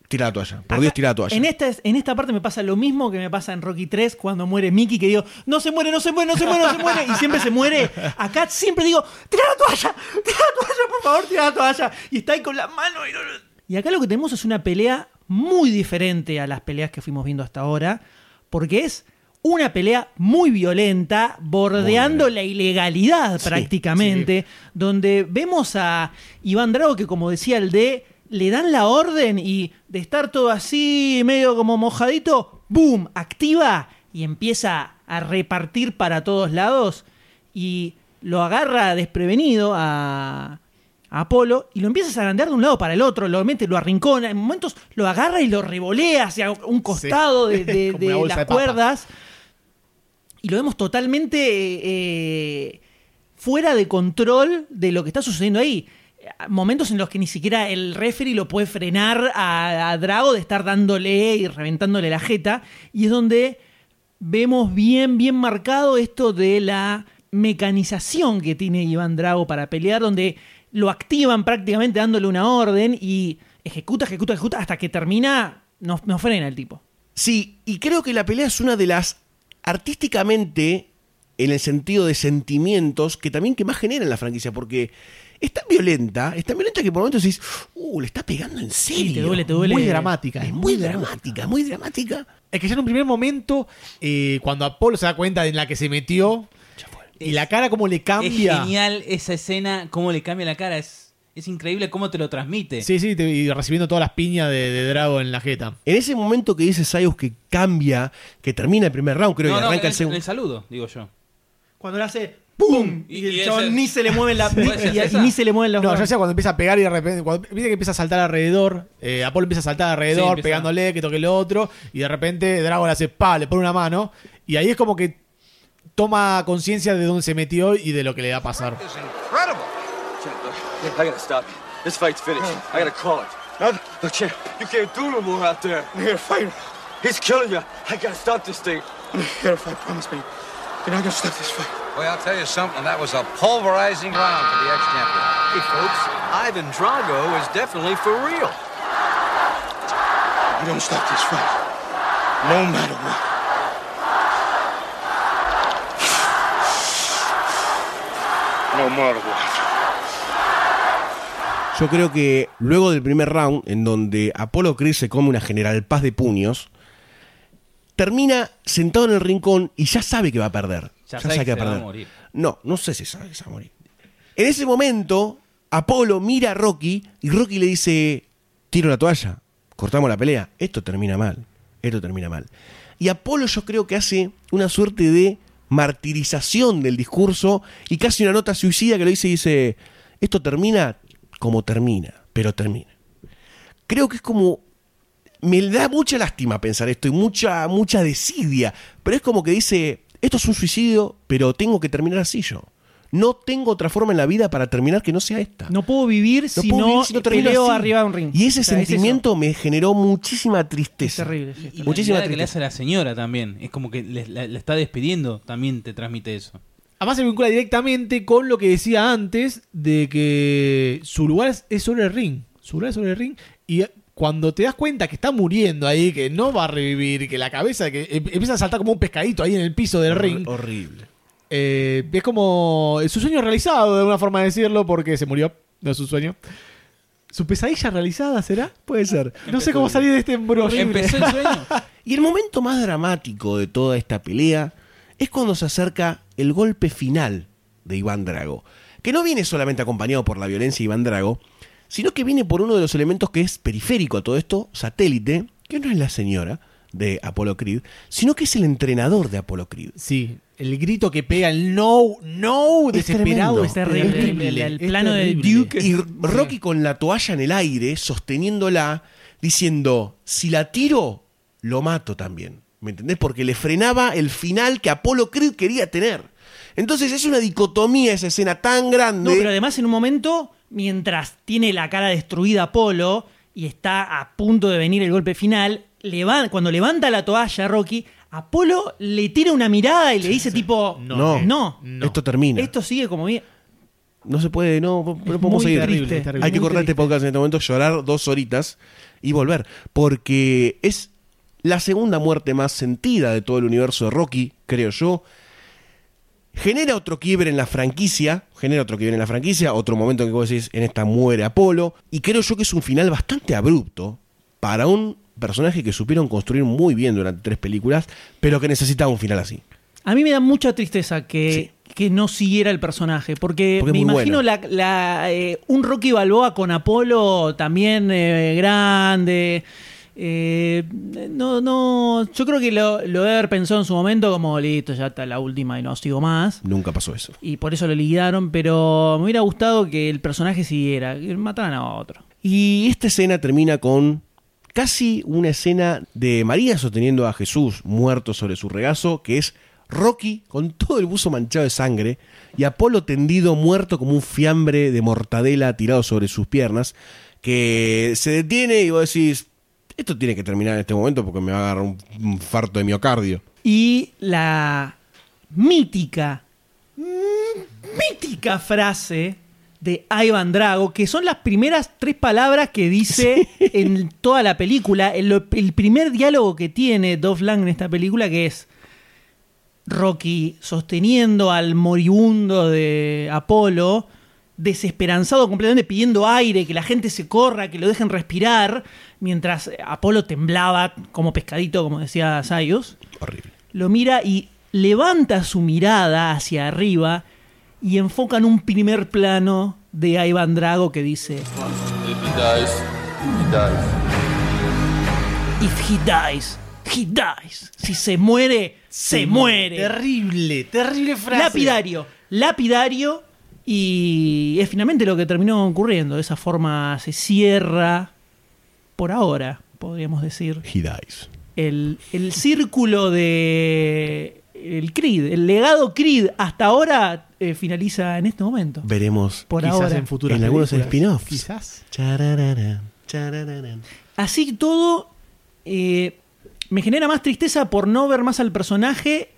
Tira la toalla. Por Dios, tira la toalla. En esta, en esta parte me pasa lo mismo que me pasa en Rocky 3 cuando muere Mickey, que digo, no se muere, no se muere, no se muere, no se muere, y siempre se muere. Acá siempre digo, tira la toalla, tira la toalla, por favor, tira la toalla. Y está ahí con la mano. Y, no- y acá lo que tenemos es una pelea muy diferente a las peleas que fuimos viendo hasta ahora, porque es una pelea muy violenta, bordeando la ilegalidad prácticamente, donde vemos a Iván Drago que como decía el de, le dan la orden y de estar todo así, medio como mojadito, ¡boom! Activa y empieza a repartir para todos lados y lo agarra desprevenido a, a Apolo y lo empieza a zarandear de un lado para el otro, lo mete, lo arrincona, en momentos lo agarra y lo revolea hacia un costado de, [laughs] las de papa. Y lo vemos totalmente eh, fuera de control de lo que está sucediendo ahí. Momentos en los que ni siquiera el referee lo puede frenar a, a Drago de estar dándole y reventándole la jeta. Y es donde vemos bien, bien marcado esto de la mecanización que tiene Iván Drago para pelear, donde lo activan prácticamente dándole una orden y ejecuta, ejecuta, ejecuta, hasta que termina, no, no frena el tipo. Sí, y creo que la pelea es una de las artísticamente, en el sentido de sentimientos, que también que más genera en la franquicia, porque es tan violenta, es tan violenta que por momentos decís, uh, le está pegando en serio. te duele, te duele. Muy dramática. Es muy dramática, muy dramática. Es que ya en un primer momento, eh, cuando Apolo se da cuenta de en la que se metió, y la cara como le Es cambia. genial esa escena, cómo le cambia la cara. Es, es increíble cómo te lo transmite. Sí, sí, te- y recibiendo todas las piñas de, de Drago en la jeta. En ese momento que dice Sayus que cambia, que termina el primer round, creo no, que no, arranca en, el segundo. el saludo, digo yo. Cuando le hace ¡pum! Y, Y- el y chabón ese- ni se le mueven la [laughs] ser y- y, ni se le mueven los No, ya sea cuando empieza a pegar y de repente, cuando viste que empieza a saltar alrededor, eh, Apolo empieza a saltar alrededor, Sí, empieza- pegándole, que toque lo otro, y de repente Drago le hace pa, le pone una mano, y ahí es como que toma conciencia de dónde se metió y de lo que le va a pasar. Incredible. Champ, look, I gotta stop. you. This fight's finished. I gotta call it. No, look, champ, you can't do no more out there. I'm here to fight. He's killing you. I gotta stop this thing. I'm here to fight. Promise me. You're not gonna stop this fight. Well, I'll tell you something. That was a pulverizing round for the ex-champion. Hey, folks, Ivan Drago is definitely for real. I'm gonna stop this fight. No matter what. No matter what. Yo creo que luego del primer round, en donde Apolo Creed se come una general paz de puños, termina sentado en el rincón y ya sabe que va a perder. Ya sabe que va a morir. No, no sé si sabe que se va a morir. En ese momento, Apolo mira a Rocky y Rocky le dice, tiro la toalla, cortamos la pelea. Esto termina mal, esto termina mal. Y Apolo yo creo que hace una suerte de martirización del discurso y casi una nota suicida que lo dice y dice, esto termina como termina, pero termina. Creo que es como... Me da mucha lástima pensar esto y mucha, mucha desidia, pero es como que dice, esto es un suicidio, pero tengo que terminar así yo. No tengo otra forma en la vida para terminar que no sea esta. No puedo vivir si puedo no, vivir si no peleo así. arriba de un ring. Y ese O sea, es sentimiento me generó muchísima tristeza. Es terrible, sí, es Y la Muchísima mirada que le tristeza. hace a la señora también. Es como que le, la- la está despidiendo, también te transmite eso. Además se vincula directamente con lo que decía antes de que su lugar es- sobre el ring. Su lugar es sobre el ring. Y cuando te das cuenta que está muriendo ahí, que no va a revivir, que la cabeza, que em- empieza a saltar como un pescadito ahí en el piso del Hor- ring. Horrible. eh, es como su sueño realizado, de una forma de decirlo, porque se murió. No es su sueño. ¿Su pesadilla realizada será? Puede ser. No sé cómo salir de este embrollo. Empezó el sueño. [laughs] Y el momento más dramático de toda esta pelea es cuando se acerca el golpe final de Iván Drago. Que no viene solamente acompañado por la violencia de Iván Drago, sino que viene por uno de los elementos que es periférico a todo esto, satélite, que no es la señora de Apollo Creed, sino que es el entrenador de Apollo Creed. Sí, el grito que pega, el no, no, Es desesperado. es terrible. terrible. El- plano de terrible. Duke Y Rocky con la toalla en el aire, sosteniéndola, diciendo, si la tiro, lo mato también. ¿Me entendés? Porque le frenaba el final que Apolo Creed quería tener. Entonces es una dicotomía esa escena tan grande. No, pero además en un momento, mientras tiene la cara destruida Apolo y está a punto de venir el golpe final, cuando levanta la toalla Rocky, Apolo le tira una mirada y le dice tipo, No, no, esto termina. esto sigue como bien. No se puede, no, no podemos seguir. terrible, terrible, Hay que cortar este podcast en este momento, llorar dos horitas y volver. Porque es la segunda muerte más sentida de todo el universo de Rocky, creo yo. Genera otro quiebre en la franquicia, genera otro quiebre en la franquicia, otro momento en que vos decís, en esta muere Apolo, y creo yo que es un final bastante abrupto para un personaje que supieron construir muy bien durante tres películas, pero que necesitaba un final así. A mí me da mucha tristeza que, que no siguiera el personaje, porque, me imagino bueno. la, la, eh, un Rocky Balboa con Apolo también eh, grande. Eh, no, no, yo creo que lo, lo debe haber pensado en su momento como listo, ya está la última y no sigo más. Nunca pasó eso. Y por eso lo liquidaron, pero me hubiera gustado que el personaje siguiera, que mataran a otro. Y esta escena termina con casi una escena de María sosteniendo a Jesús muerto sobre su regazo, que es Rocky con todo el buzo manchado de sangre y Apolo tendido muerto como un fiambre de mortadela tirado sobre sus piernas, que se detiene y vos decís, esto tiene que terminar en este momento porque me va a agarrar un, un farto de miocardio. Y la mítica, mítica frase de Ivan Drago, que son las primeras tres palabras que dice en toda la película. El, el primer diálogo que tiene Dolph Lang en esta película, que es Rocky sosteniendo al moribundo de Apolo, desesperanzado completamente, pidiendo aire, que la gente se corra, que lo dejen respirar, mientras Apolo temblaba como pescadito, como decía Sayus. Horrible. Lo mira y levanta su mirada hacia arriba y enfoca en un primer plano de Ivan Drago que dice: If he dies, he dies. If he dies, he dies. Si se muere, se, muere. Terrible, terrible frase. Lapidario, lapidario. Y es finalmente lo que terminó ocurriendo. De esa forma se cierra, por ahora, podríamos decir, He dies. el, el círculo de el Creed, el legado Creed hasta ahora eh, finaliza en este momento. Veremos Por Quizás ahora. en futuras en algunos spin-offs. Quizás. Así todo, eh, me genera más tristeza por no ver más al personaje,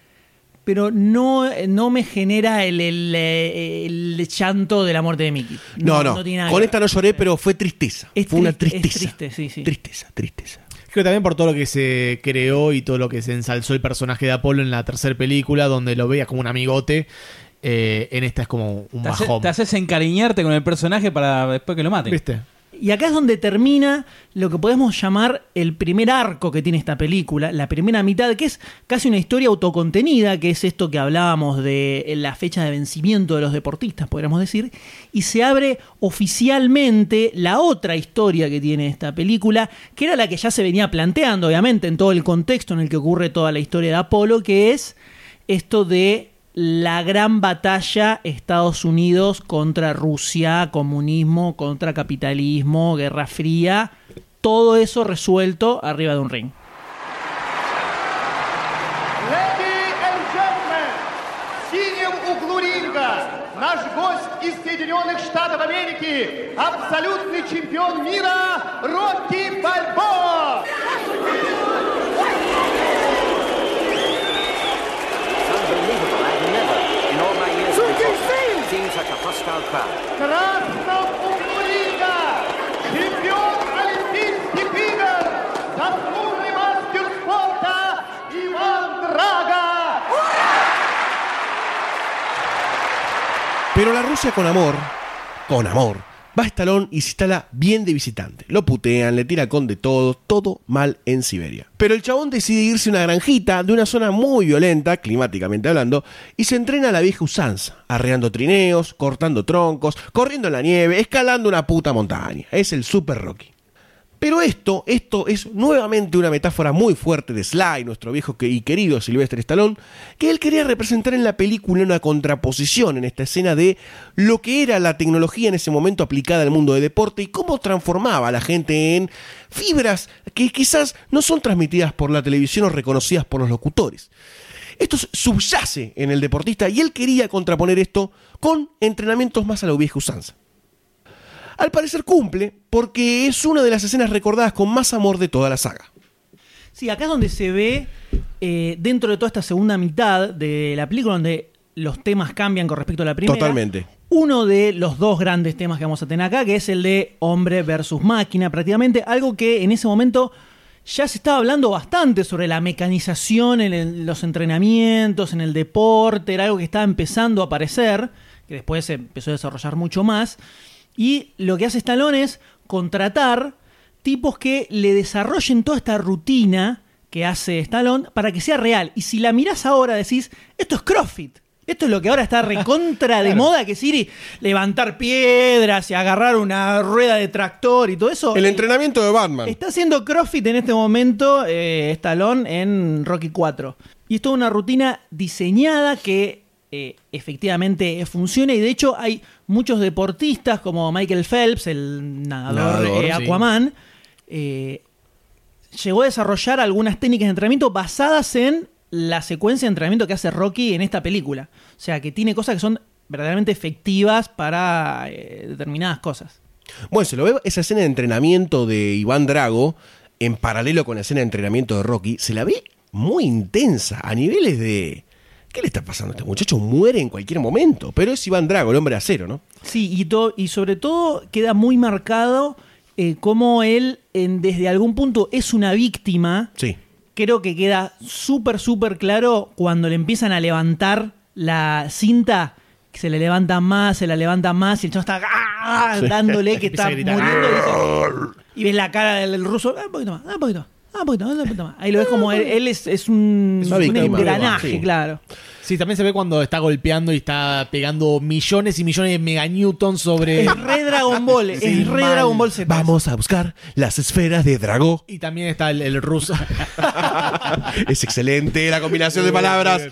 pero no, no me genera el, el, el llanto de la muerte de Mickey. No, no. tiene nada Con esta no lloré, pero fue tristeza. Es fue una triste, es tristeza. triste, sí, sí. Tristeza, tristeza. Creo también por todo lo que se creó y todo lo que se ensalzó el personaje de Apolo en la tercera película, donde lo veías como un amigote. eh, en esta es como un Te, hace- bajón. te haces encariñarte con el personaje para después que lo maten. ¿Viste? Y acá es donde termina lo que podemos llamar el primer arco que tiene esta película, la primera mitad, que es casi una historia autocontenida, que es esto que hablábamos de la fecha de vencimiento de los deportistas, podríamos decir, y se abre oficialmente la otra historia que tiene esta película, que era la que ya se venía planteando, obviamente, en todo el contexto en el que ocurre toda la historia de Apolo, que es esto de la gran batalla Estados Unidos contra Rusia, comunismo, contra capitalismo, Guerra Fría, todo eso resuelto arriba de un ring. Ladies and gentlemen, в синем углу ринга наш гость из Соединенных Штатов Америки, абсолютный чемпион мира Рокки Бальбоа. Pero la Rusia con amor, con amor, va a Stallone y se instala bien de visitante. Lo putean, le tira con de todo, todo mal en Siberia. Pero el chabón decide irse a una granjita de una zona muy violenta, climáticamente hablando, y se entrena a la vieja usanza, arreando trineos, cortando troncos, corriendo en la nieve, escalando una puta montaña. Es el Super Rocky. Pero esto, esto es nuevamente una metáfora muy fuerte de Sly, nuestro viejo y querido Sylvester Stallone, que él quería representar en la película una contraposición en esta escena de lo que era la tecnología en ese momento aplicada al mundo de deporte y cómo transformaba a la gente en fibras que quizás no son transmitidas por la televisión o reconocidas por los locutores. Esto subyace en el deportista y él quería contraponer esto con entrenamientos más a la vieja usanza. Al parecer cumple, porque es una de las escenas recordadas con más amor de toda la saga. Sí, acá es donde se ve, eh, dentro de toda esta segunda mitad de la película, donde los temas cambian con respecto a la primera. Totalmente. Uno de los dos grandes temas que vamos a tener acá, que es el de hombre versus máquina, prácticamente algo que en ese momento ya se estaba hablando bastante sobre la mecanización en el- los entrenamientos, en el deporte, era algo que estaba empezando a aparecer, que después se empezó a desarrollar mucho más. Y lo que hace Stallone es contratar tipos que le desarrollen toda esta rutina que hace Stallone para que sea real. Y si la mirás ahora decís, esto es CrossFit. Esto es lo que ahora está recontra de [laughs] moda, que es ir y levantar piedras y agarrar una rueda de tractor y todo eso. El entrenamiento de Batman. Está haciendo CrossFit en este momento eh, Stallone en Rocky 4. Y es toda una rutina diseñada que eh, efectivamente funciona. Y de hecho hay muchos deportistas como Michael Phelps, el nadador, Nadador, eh, sí. Aquaman, eh, llegó a desarrollar algunas técnicas de entrenamiento basadas en la secuencia de entrenamiento que hace Rocky en esta película. O sea, que tiene cosas que son verdaderamente efectivas para eh, determinadas cosas. Bueno, se lo ve esa escena de entrenamiento de Iván Drago en paralelo con la escena de entrenamiento de Rocky, se la ve muy intensa, a niveles de, ¿qué le está pasando a este muchacho? Muere en cualquier momento. Pero es Iván Drago, el hombre de acero, ¿no? Sí, y, to- y sobre todo queda muy marcado eh, cómo él, en- desde algún punto, es una víctima. Sí. Creo que queda súper, súper claro cuando le empiezan a levantar la cinta. Que se le levanta más, se la levanta más, y el chavo está ¡ah! Sí. dándole que está muriendo. Y, dice- y ves la cara del, del ruso, "Ah, un poquito más, ah, un poquito más, ah, un poquito más. Ahí lo ves como él, él es, es un, Es una un víctima. engranaje, Sí. claro. Sí, también se ve cuando está golpeando y está pegando millones y millones de meganewtons sobre. Es re Dragon Ball, Sí, es re mal. Dragon Ball Z. Vamos a buscar las esferas de Drago. Y también está el, el ruso. [laughs] Es excelente la combinación de palabras.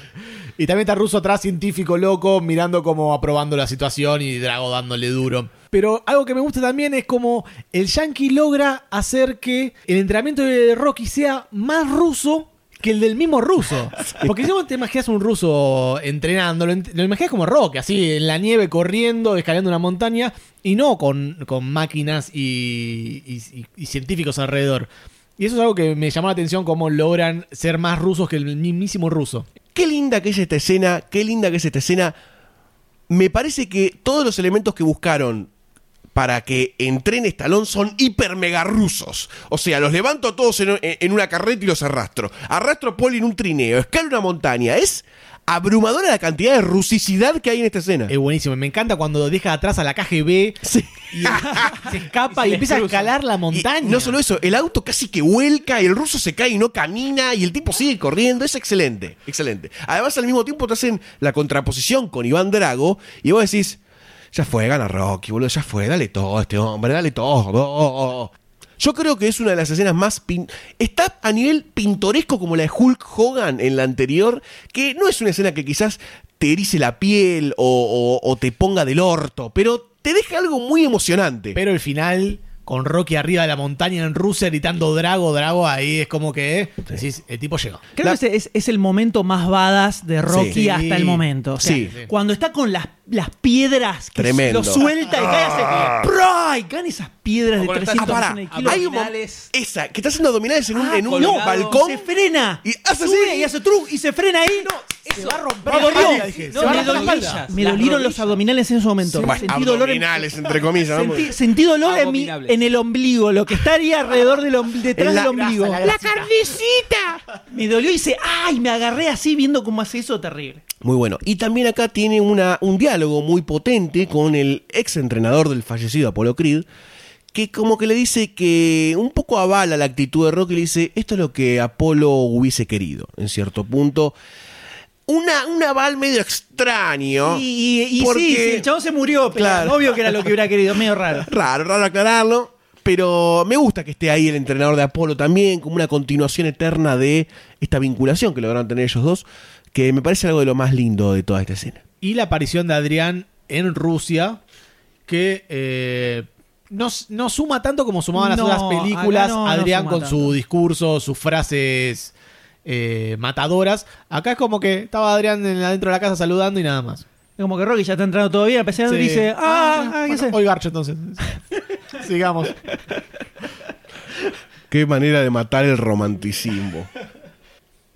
Y también está el ruso atrás, científico loco, mirando como aprobando la situación y Drago dándole duro. Pero algo que me gusta también es como el Yankee logra hacer que el entrenamiento de Rocky sea más ruso que el del mismo ruso. [laughs] Porque si vos te imaginas un ruso entrenando, lo, lo imaginas como Rocky, así en la nieve corriendo, escalando una montaña, y no con, con máquinas y, y- y- y científicos alrededor. Y eso es algo que me llamó la atención, cómo logran ser más rusos que el mismísimo ruso. Qué linda que es esta escena, qué linda que es esta escena. Me parece que todos los elementos que buscaron para que entrene Stallone son hiper mega rusos. O sea, los levanto todos en, una carreta y los arrastro. Arrastro Poli en un trineo, escalo una montaña. Es abrumadora la cantidad de rusicidad que hay en esta escena. Es buenísimo. Me encanta cuando deja atrás a la KGB [laughs] y se escapa y, empieza a escalar la montaña. Y no solo eso, el auto casi que vuelca, el ruso se cae y no camina, y el tipo sigue corriendo. Es excelente, excelente. Además, al mismo tiempo te hacen la contraposición con Iván Drago, y vos decís, ya fue, gana Rocky, boludo, ya fue, dale todo a este hombre, dale todo. Yo creo que es una de las escenas más... pin- Está a nivel pintoresco como la de Hulk Hogan en la anterior, que no es una escena que quizás te erice la piel o, o- o te ponga del orto, pero te deja algo muy emocionante. Pero el final, con Rocky arriba de la montaña en Rusia gritando Drago, Drago, ahí es como que decís, el tipo llegó. Creo que ese es, es el momento más badass de Rocky Sí. hasta el momento. O sea, Sí. Cuando está con las, las piedras que Tremendo. lo suelta y cae Ah. hace ¡prá! y caen esas piedras de Cuando está- 300 Ah, millones de kilos. Hay un Esa, que está haciendo abdominales en un, en un no, balcón. Se frena. Y hace sube así. y hace truc y se frena ahí. se va a romper la espalda, dije. Se va a me, romper la dolí- espalda. me Las dolieron los rodillas. abdominales en ese momento. Bueno, Sentí dolor en, abdominales, entre comillas. ¿no? sentí, sentí dolor en, mi- Abominables. en el ombligo, lo que estaría alrededor del om- detrás En la del ombligo. grasa, la carnecita! Me dolió y hice, ¡ay! Me agarré así viendo cómo hace eso terrible. Muy bueno. Y también acá tiene una, un diálogo muy potente con el ex entrenador del fallecido Apollo Creed, que como que le dice que un poco avala la actitud de Rocky y le dice, esto es lo que Apolo hubiese querido, en cierto punto. Una, un aval medio extraño. Y, y- y porque- sí, sí, el chabón se murió, pero Claro. obvio que era lo que hubiera querido, medio raro. [laughs] Raro, raro aclararlo. Pero me gusta que esté ahí el entrenador de Apolo también, como una continuación eterna de esta vinculación que lograron tener ellos dos, que me parece algo de lo más lindo de toda esta escena. Y la aparición de Adrián en Rusia, que eh, no, no suma tanto como sumaban las No, otras películas. no- Adrián con tanto. su discurso, sus frases eh, matadoras. Acá es como que estaba Adrián en- adentro de la casa saludando y nada más. Es como que Rocky ya está entrando todavía, a Sí. y dice, ah, ah, ¿qué bueno, sé? Hoy Garcho entonces. [laughs] Sigamos. Qué manera de matar el romanticismo.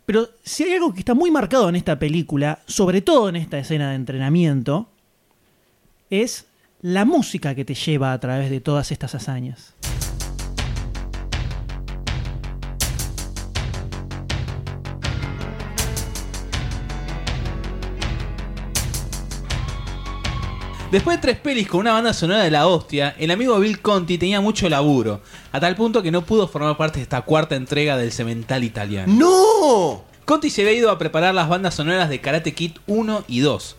Pero si hay algo que está muy marcado en esta película, sobre todo en esta escena de entrenamiento, es la música que te lleva a través de todas estas hazañas. Después de tres pelis con una banda sonora de la hostia, el amigo Bill Conti tenía mucho laburo, a tal punto que no pudo formar parte de esta cuarta entrega del Cemental Italiano. ¡No! Conti se había ido a preparar las bandas sonoras de Karate Kid 1 y 2.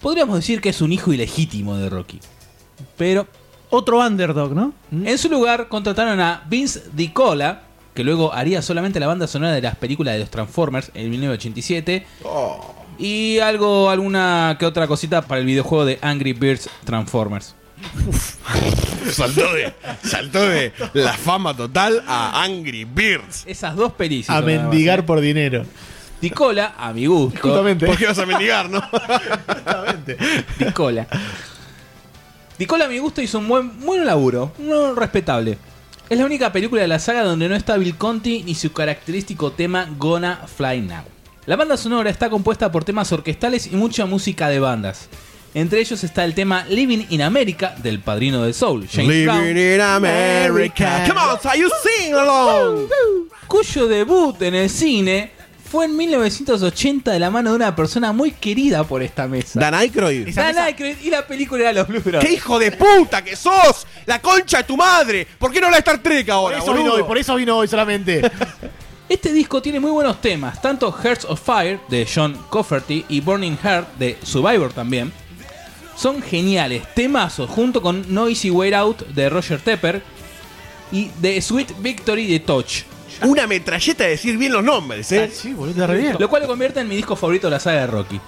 Podríamos decir que es un hijo ilegítimo de Rocky. Pero Otro underdog, ¿no? en su lugar contrataron a Vince DiCola, que luego haría solamente la banda sonora de las películas de los Transformers en 1987. Y algo, alguna que otra cosita para el videojuego de Angry Birds Transformers. [laughs] Saltó de, saltó de la fama total a Angry Birds. Esas dos pelis. A mendigar por dinero. Dicola, a mi gusto. Justamente. ¿Por qué vas a mendigar, no? Dicola. Dicola, a mi gusto, hizo un buen, buen laburo. No respetable. Es la única película de la saga donde no está Bill Conti ni su característico tema Gonna Fly Now. La banda sonora está compuesta por temas orquestales y mucha música de bandas. Entre ellos está el tema Living in America del padrino de Soul, James Living Brown. in America. Come on, so you sing along. Cuyo debut en el cine fue en 1980 de la mano de una persona muy querida por esta mesa. Dan Aykroyd. Dan Aykroyd y la película era Los Blues Brothers. ¡Qué hijo de puta que sos! ¡La concha de tu madre! ¿Por qué no la Star Trek Por ahora, eso, vino hoy, por eso vino hoy solamente. [laughs] Este disco tiene muy buenos temas, tanto Hearts of Fire de John Cofferty y Burning Heart de Survivor también. Son geniales, temazos, junto con Noisy Way Out de Roger Tepper y The Sweet Victory de Touch. Una metralleta de decir bien los nombres, ¿eh? sí, boludo, re bien. Lo cual lo convierte en mi disco favorito de la saga de Rocky.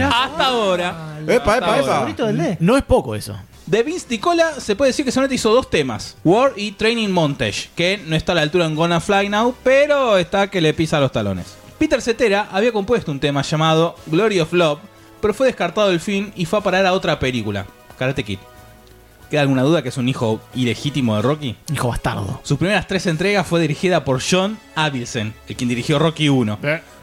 Hasta ahora. Epa, epa, Hasta epa. Favorito del D. No es poco eso. De Vince Nicola se puede decir que solamente hizo dos temas, War y Training Montage, que no está a la altura en Gonna Fly Now, pero está que le pisa los talones. Peter Cetera había compuesto un tema llamado Glory of Love, pero fue descartado del film y fue a parar a otra película, Karate Kid. ¿Queda alguna duda que es un hijo ilegítimo de Rocky? Hijo bastardo. Sus primeras tres entregas fue dirigida por John Avildsen, el quien dirigió Rocky 1.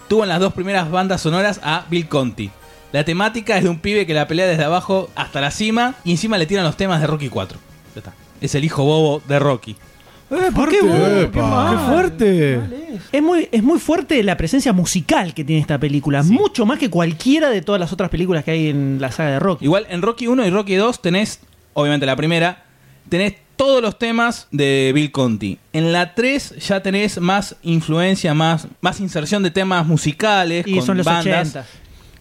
Tuvo en las dos primeras bandas sonoras a Bill Conti. La temática es de un pibe que la pelea desde abajo hasta la cima y encima le tiran los temas de Rocky 4. Ya está. Es el hijo bobo de Rocky. Eh, ¿por qué vos? Qué ¡Qué mal. fuerte! Es muy, es muy fuerte la presencia musical que tiene esta película. Mucho más que cualquiera de todas las otras películas que hay en la saga de Rocky. Igual en Rocky 1 y Rocky 2 tenés, obviamente la primera, tenés todos los temas de Bill Conti. En la 3 ya tenés más influencia, más, más inserción de temas musicales Y con son los bandas. 80.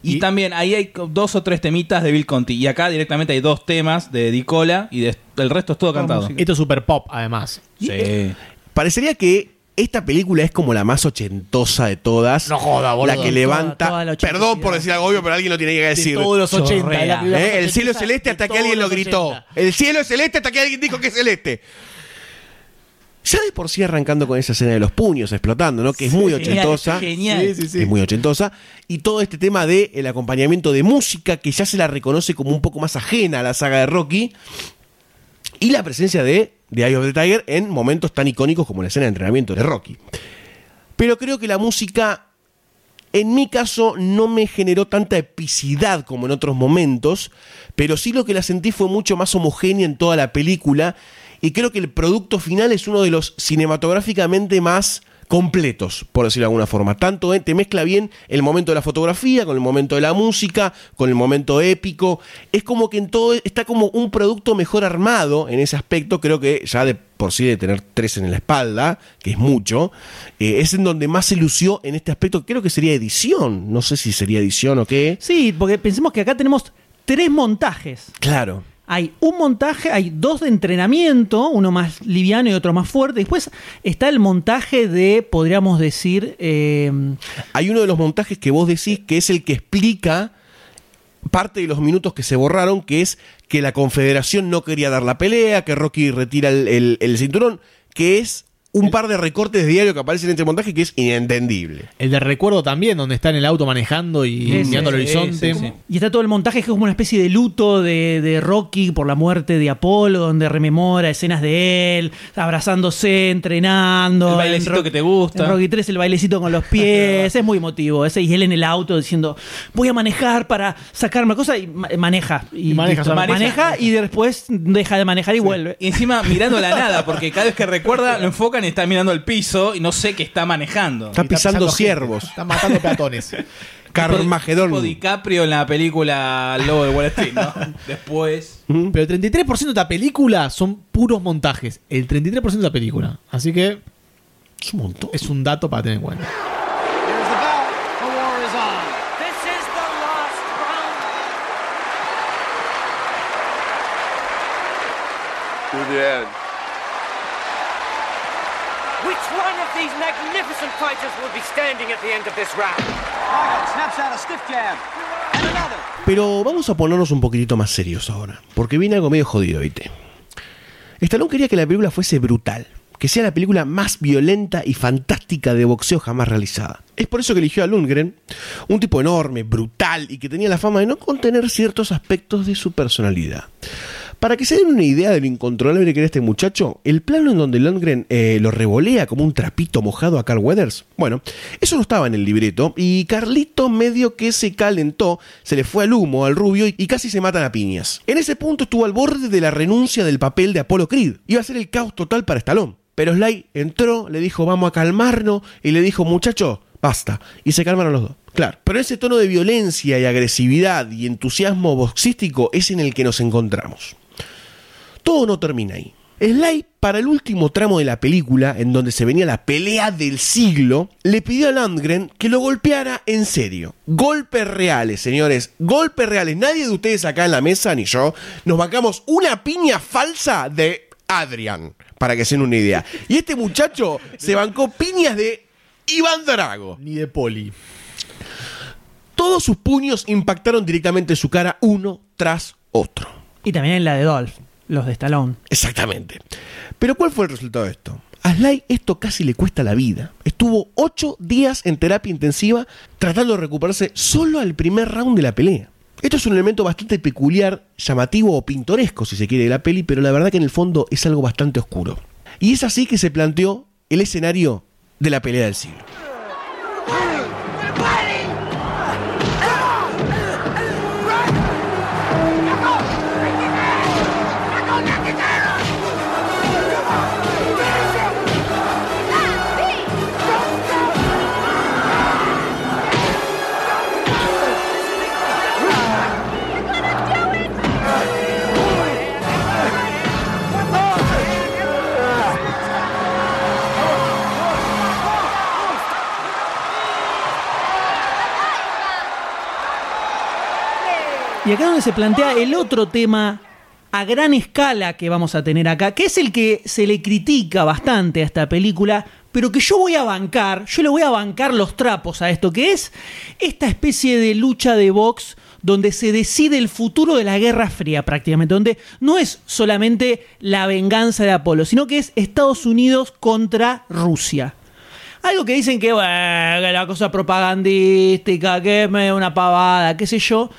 Y, también ahí hay dos o tres temitas de Bill Conti. Y acá directamente hay dos temas de Dicola y de- el resto es todo cantado. Esto es super pop, además. Sí. Parecería que esta película es como la más ochentosa de todas. No joda, boludo. La que Toda- levanta. toda la ochentosidad. perdón por decir algo obvio, pero alguien lo tiene que decir. De todos los 80. Chorrea. la película ¿Eh? El cielo celeste hasta que alguien lo gritó. 80. El cielo es celeste hasta que alguien dijo que es celeste. Ya de por sí arrancando con esa escena de los puños explotando, ¿no? Que es muy ochentosa. Genial. Sí, sí, sí. Es muy ochentosa. Y todo este tema del el acompañamiento de música, que ya se la reconoce como un poco más ajena a la saga de Rocky. Y la presencia de, de Eye of the Tiger en momentos tan icónicos como la escena de entrenamiento de Rocky. Pero creo que la música, en mi caso, no me generó tanta epicidad como en otros momentos, pero sí lo que la sentí fue mucho más homogénea en toda la película y creo que el producto final es uno de los cinematográficamente más completos, por decirlo de alguna forma. Tanto eh, te mezcla bien el momento de la fotografía, con el momento de la música, con el momento épico. Es como que en todo está como un producto mejor armado en ese aspecto. Creo que ya de por sí de tener tres en la espalda, que es mucho, eh, es en donde más se lució en este aspecto. Creo que sería edición. No sé si sería edición o qué. Sí, porque pensemos que acá tenemos tres montajes. Claro. Hay un montaje, hay dos de entrenamiento, uno más liviano y otro más fuerte. Después está el montaje de, podríamos decir, eh, Hay uno de los montajes que vos decís que es el que explica parte de los minutos que se borraron, que es que la Confederación no quería dar la pelea, que Rocky retira el cinturón, que es un par de recortes de diario que aparecen en este montaje que es inentendible. El de recuerdo también, donde está en el auto manejando y Ese, mirando el horizonte. sí, sí. y está todo el montaje que es como una especie de luto de, de Rocky por la muerte de Apolo, donde rememora escenas de él, abrazándose, entrenando. El bailecito que te gusta. En Rocky 3 el bailecito con los pies, [laughs] es muy emotivo. Ese, y él en el auto diciendo, voy a manejar para sacarme cosas y ma- maneja. Y, Y maneja maneja y después deja de manejar y vuelve. Y encima mirando la nada, porque cada vez que recuerda lo enfocan está mirando el piso y no sé qué está manejando. Está pisando ciervos. Están matando peatones. [laughs] Carmagedón. Tipo DiCaprio en la película Lobo de Wall Street, ¿no? [laughs] Después. Pero el 33% de la película son puros montajes. El 33% de la película. Así que Es un montón. es un dato para tener en cuenta. Here's The war is on. This is the last round. To the end. Which one of these magnificent fighters will be standing at the end of this round? snaps out a stiff jab. And another. Pero vamos a ponernos un poquitito más serios ahora, porque viene algo medio jodido, ¿viste? Stallone quería que la película fuese brutal, que sea la película más violenta y fantástica de boxeo jamás realizada. Es por eso que eligió a Lundgren, un tipo enorme, brutal y que tenía la fama de no contener ciertos aspectos de su personalidad. Para que se den una idea de lo incontrolable que era este muchacho, el plano en donde Lundgren eh, lo revolea como un trapito mojado a Carl Weathers, bueno, eso no estaba en el libreto y Carlito medio que se calentó, se le fue al humo al rubio y casi se matan a piñas. En ese punto estuvo al borde de la renuncia del papel de Apollo Creed. Iba a ser el caos total para Stallone. Pero Sly entró, le dijo vamos a calmarnos y le dijo muchacho, basta. Y se calmaron los dos. Claro. Pero ese tono de violencia y agresividad y entusiasmo boxístico es en el que nos encontramos. Todo no termina ahí. Sly, para el último tramo de la película, en donde se venía la pelea del siglo, le pidió a Landgren que lo golpeara en serio. Golpes reales, señores. Golpes reales. Nadie de ustedes acá en la mesa, ni yo, nos bancamos una piña falsa de Adrian, para que se den una idea. Y este muchacho se bancó piñas de Iván Drago. Ni de Poli. Todos sus puños impactaron directamente en su cara uno tras otro. Y también en la de Dolph, los de Stallone. Exactamente. Pero ¿cuál fue el resultado de esto? A Sly esto casi le cuesta la vida. Estuvo ocho días en terapia intensiva tratando de recuperarse solo al primer round de la pelea. Esto es un elemento bastante peculiar, llamativo o pintoresco, si se quiere, de la peli, pero la verdad que en el fondo es algo bastante oscuro. Y es así que se planteó el escenario de la pelea del siglo. Y acá donde se plantea el otro tema a gran escala que vamos a tener acá, que es el que se le critica bastante a esta película, pero que yo voy a bancar, yo le voy a bancar los trapos a esto, que es esta especie de lucha de box donde se decide el futuro de la Guerra Fría prácticamente, donde no es solamente la venganza de Apolo, sino que es Estados Unidos contra Rusia. Algo que dicen que, bueno, la cosa propagandística, que es una pavada, qué sé yo.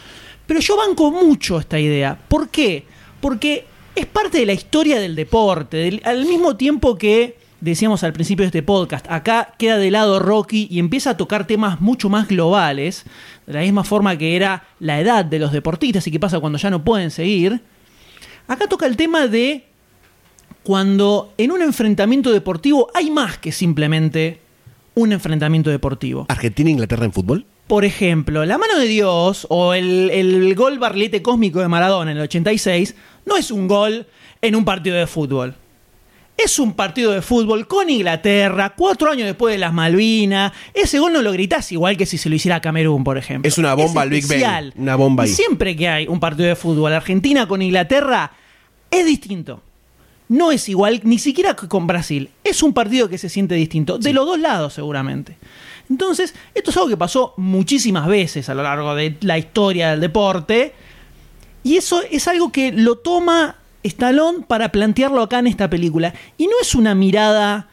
Pero yo banco mucho esta idea. ¿Por qué? Porque es parte de la historia del deporte. al mismo tiempo que decíamos al principio de este podcast, acá queda de lado Rocky y empieza a tocar temas mucho más globales, de la misma forma que era la edad de los deportistas y qué pasa cuando ya no pueden seguir. Acá toca el tema de cuando en un enfrentamiento deportivo hay más que simplemente un enfrentamiento deportivo. ¿Argentina e en fútbol? Por ejemplo, la mano de Dios o el, el gol barlete cósmico de Maradona en el 86 no es un gol en un partido de fútbol. Es un partido de fútbol con Inglaterra, cuatro años después de las Malvinas. Ese gol no lo gritás igual que si se lo hiciera a Camerún, por ejemplo. Es una bomba al Big Bang. especial. Una bomba ahí. siempre que hay un partido de fútbol, Argentina con Inglaterra, es distinto. No es igual, ni siquiera con Brasil. Es un partido que se siente distinto. De los dos lados, seguramente. Entonces, esto es algo que pasó muchísimas veces a lo largo de la historia del deporte. Y eso es algo que lo toma Stallone para plantearlo acá en esta película. Y no es una mirada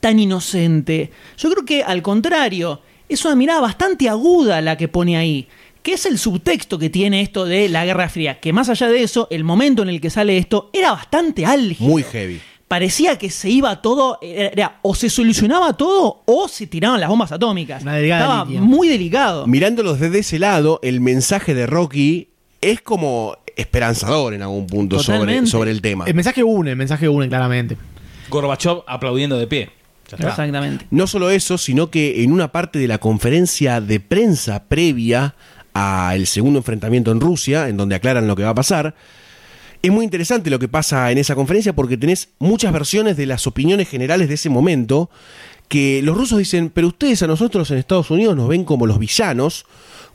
tan inocente. Yo creo que al contrario, es una mirada bastante aguda la que pone ahí. Que es el subtexto que tiene esto de la Guerra Fría. Que más allá de eso, el momento en el que sale esto era bastante álgido. Muy heavy. Parecía que se iba todo, era, era- o se solucionaba todo o se tiraban las bombas atómicas. Estaba línea. muy delicado. Mirándolos desde ese lado, el mensaje de Rocky es como esperanzador en algún punto sobre, sobre el tema. El mensaje une, el mensaje une claramente. Gorbachev aplaudiendo de pie. Exactamente. No solo eso, sino que en una parte de la conferencia de prensa previa al segundo enfrentamiento en Rusia, en donde aclaran lo que va a pasar, es muy interesante lo que pasa en esa conferencia porque tenés muchas versiones de las opiniones generales de ese momento que los rusos dicen, pero ustedes a nosotros en Estados Unidos nos ven como los villanos,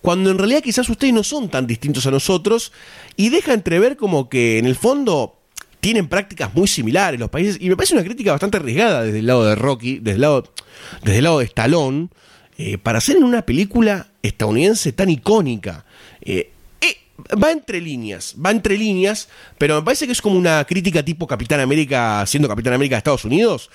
cuando en realidad quizás ustedes no son tan distintos a nosotros y deja entrever como que en el fondo tienen prácticas muy similares los países y me parece una crítica bastante arriesgada desde el lado de Rocky, desde el lado, desde el lado de Stallone, eh, para hacer en una película estadounidense tan icónica. Eh, va entre líneas, va entre líneas, pero me parece que es como una crítica tipo Capitán América siendo Capitán América de Estados Unidos.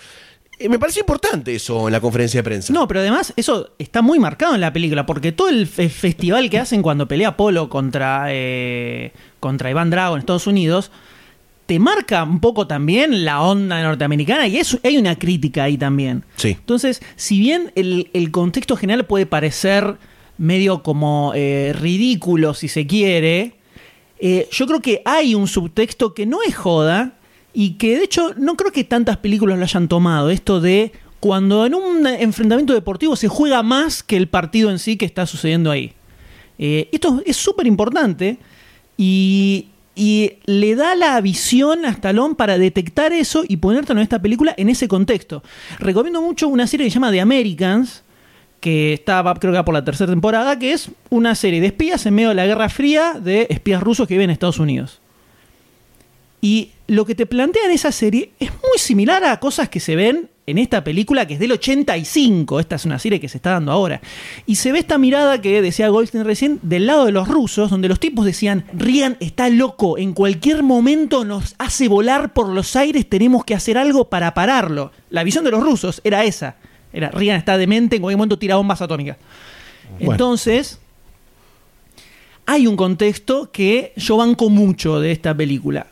eh, me pareció importante eso en la conferencia de prensa. No, pero además eso está muy marcado en la película, porque todo el fe- festival que hacen cuando pelea Apolo contra, eh, contra Iván Drago en Estados Unidos, te marca un poco también la onda norteamericana y eso, hay una crítica ahí también. Sí. Entonces, si bien el, el contexto general puede parecer medio como eh, ridículo, si se quiere, eh, yo creo que hay un subtexto que no es joda y que de hecho no creo que tantas películas lo hayan tomado. Esto de cuando en un enfrentamiento deportivo se juega más que el partido en sí que está sucediendo ahí. Eh, esto es súper importante y, y le da la visión a Stallone para detectar eso y ponértelo en esta película en ese contexto. Recomiendo mucho una serie que se llama The Americans, que estaba creo que por la tercera temporada, que es una serie de espías en medio de la Guerra Fría de espías rusos que viven en Estados Unidos. Y lo que te plantea en esa serie es muy similar a cosas que se ven en esta película que es del 85. Esta es una serie que se está dando ahora. Y se ve esta mirada que decía Goldstein recién del lado de los rusos, donde los tipos decían, Rian está loco, en cualquier momento nos hace volar por los aires, tenemos que hacer algo para pararlo. La visión de los rusos era esa. Era, Rian está demente, en cualquier momento tira bombas atómicas. Bueno. Entonces, hay un contexto que yo banco mucho de esta película.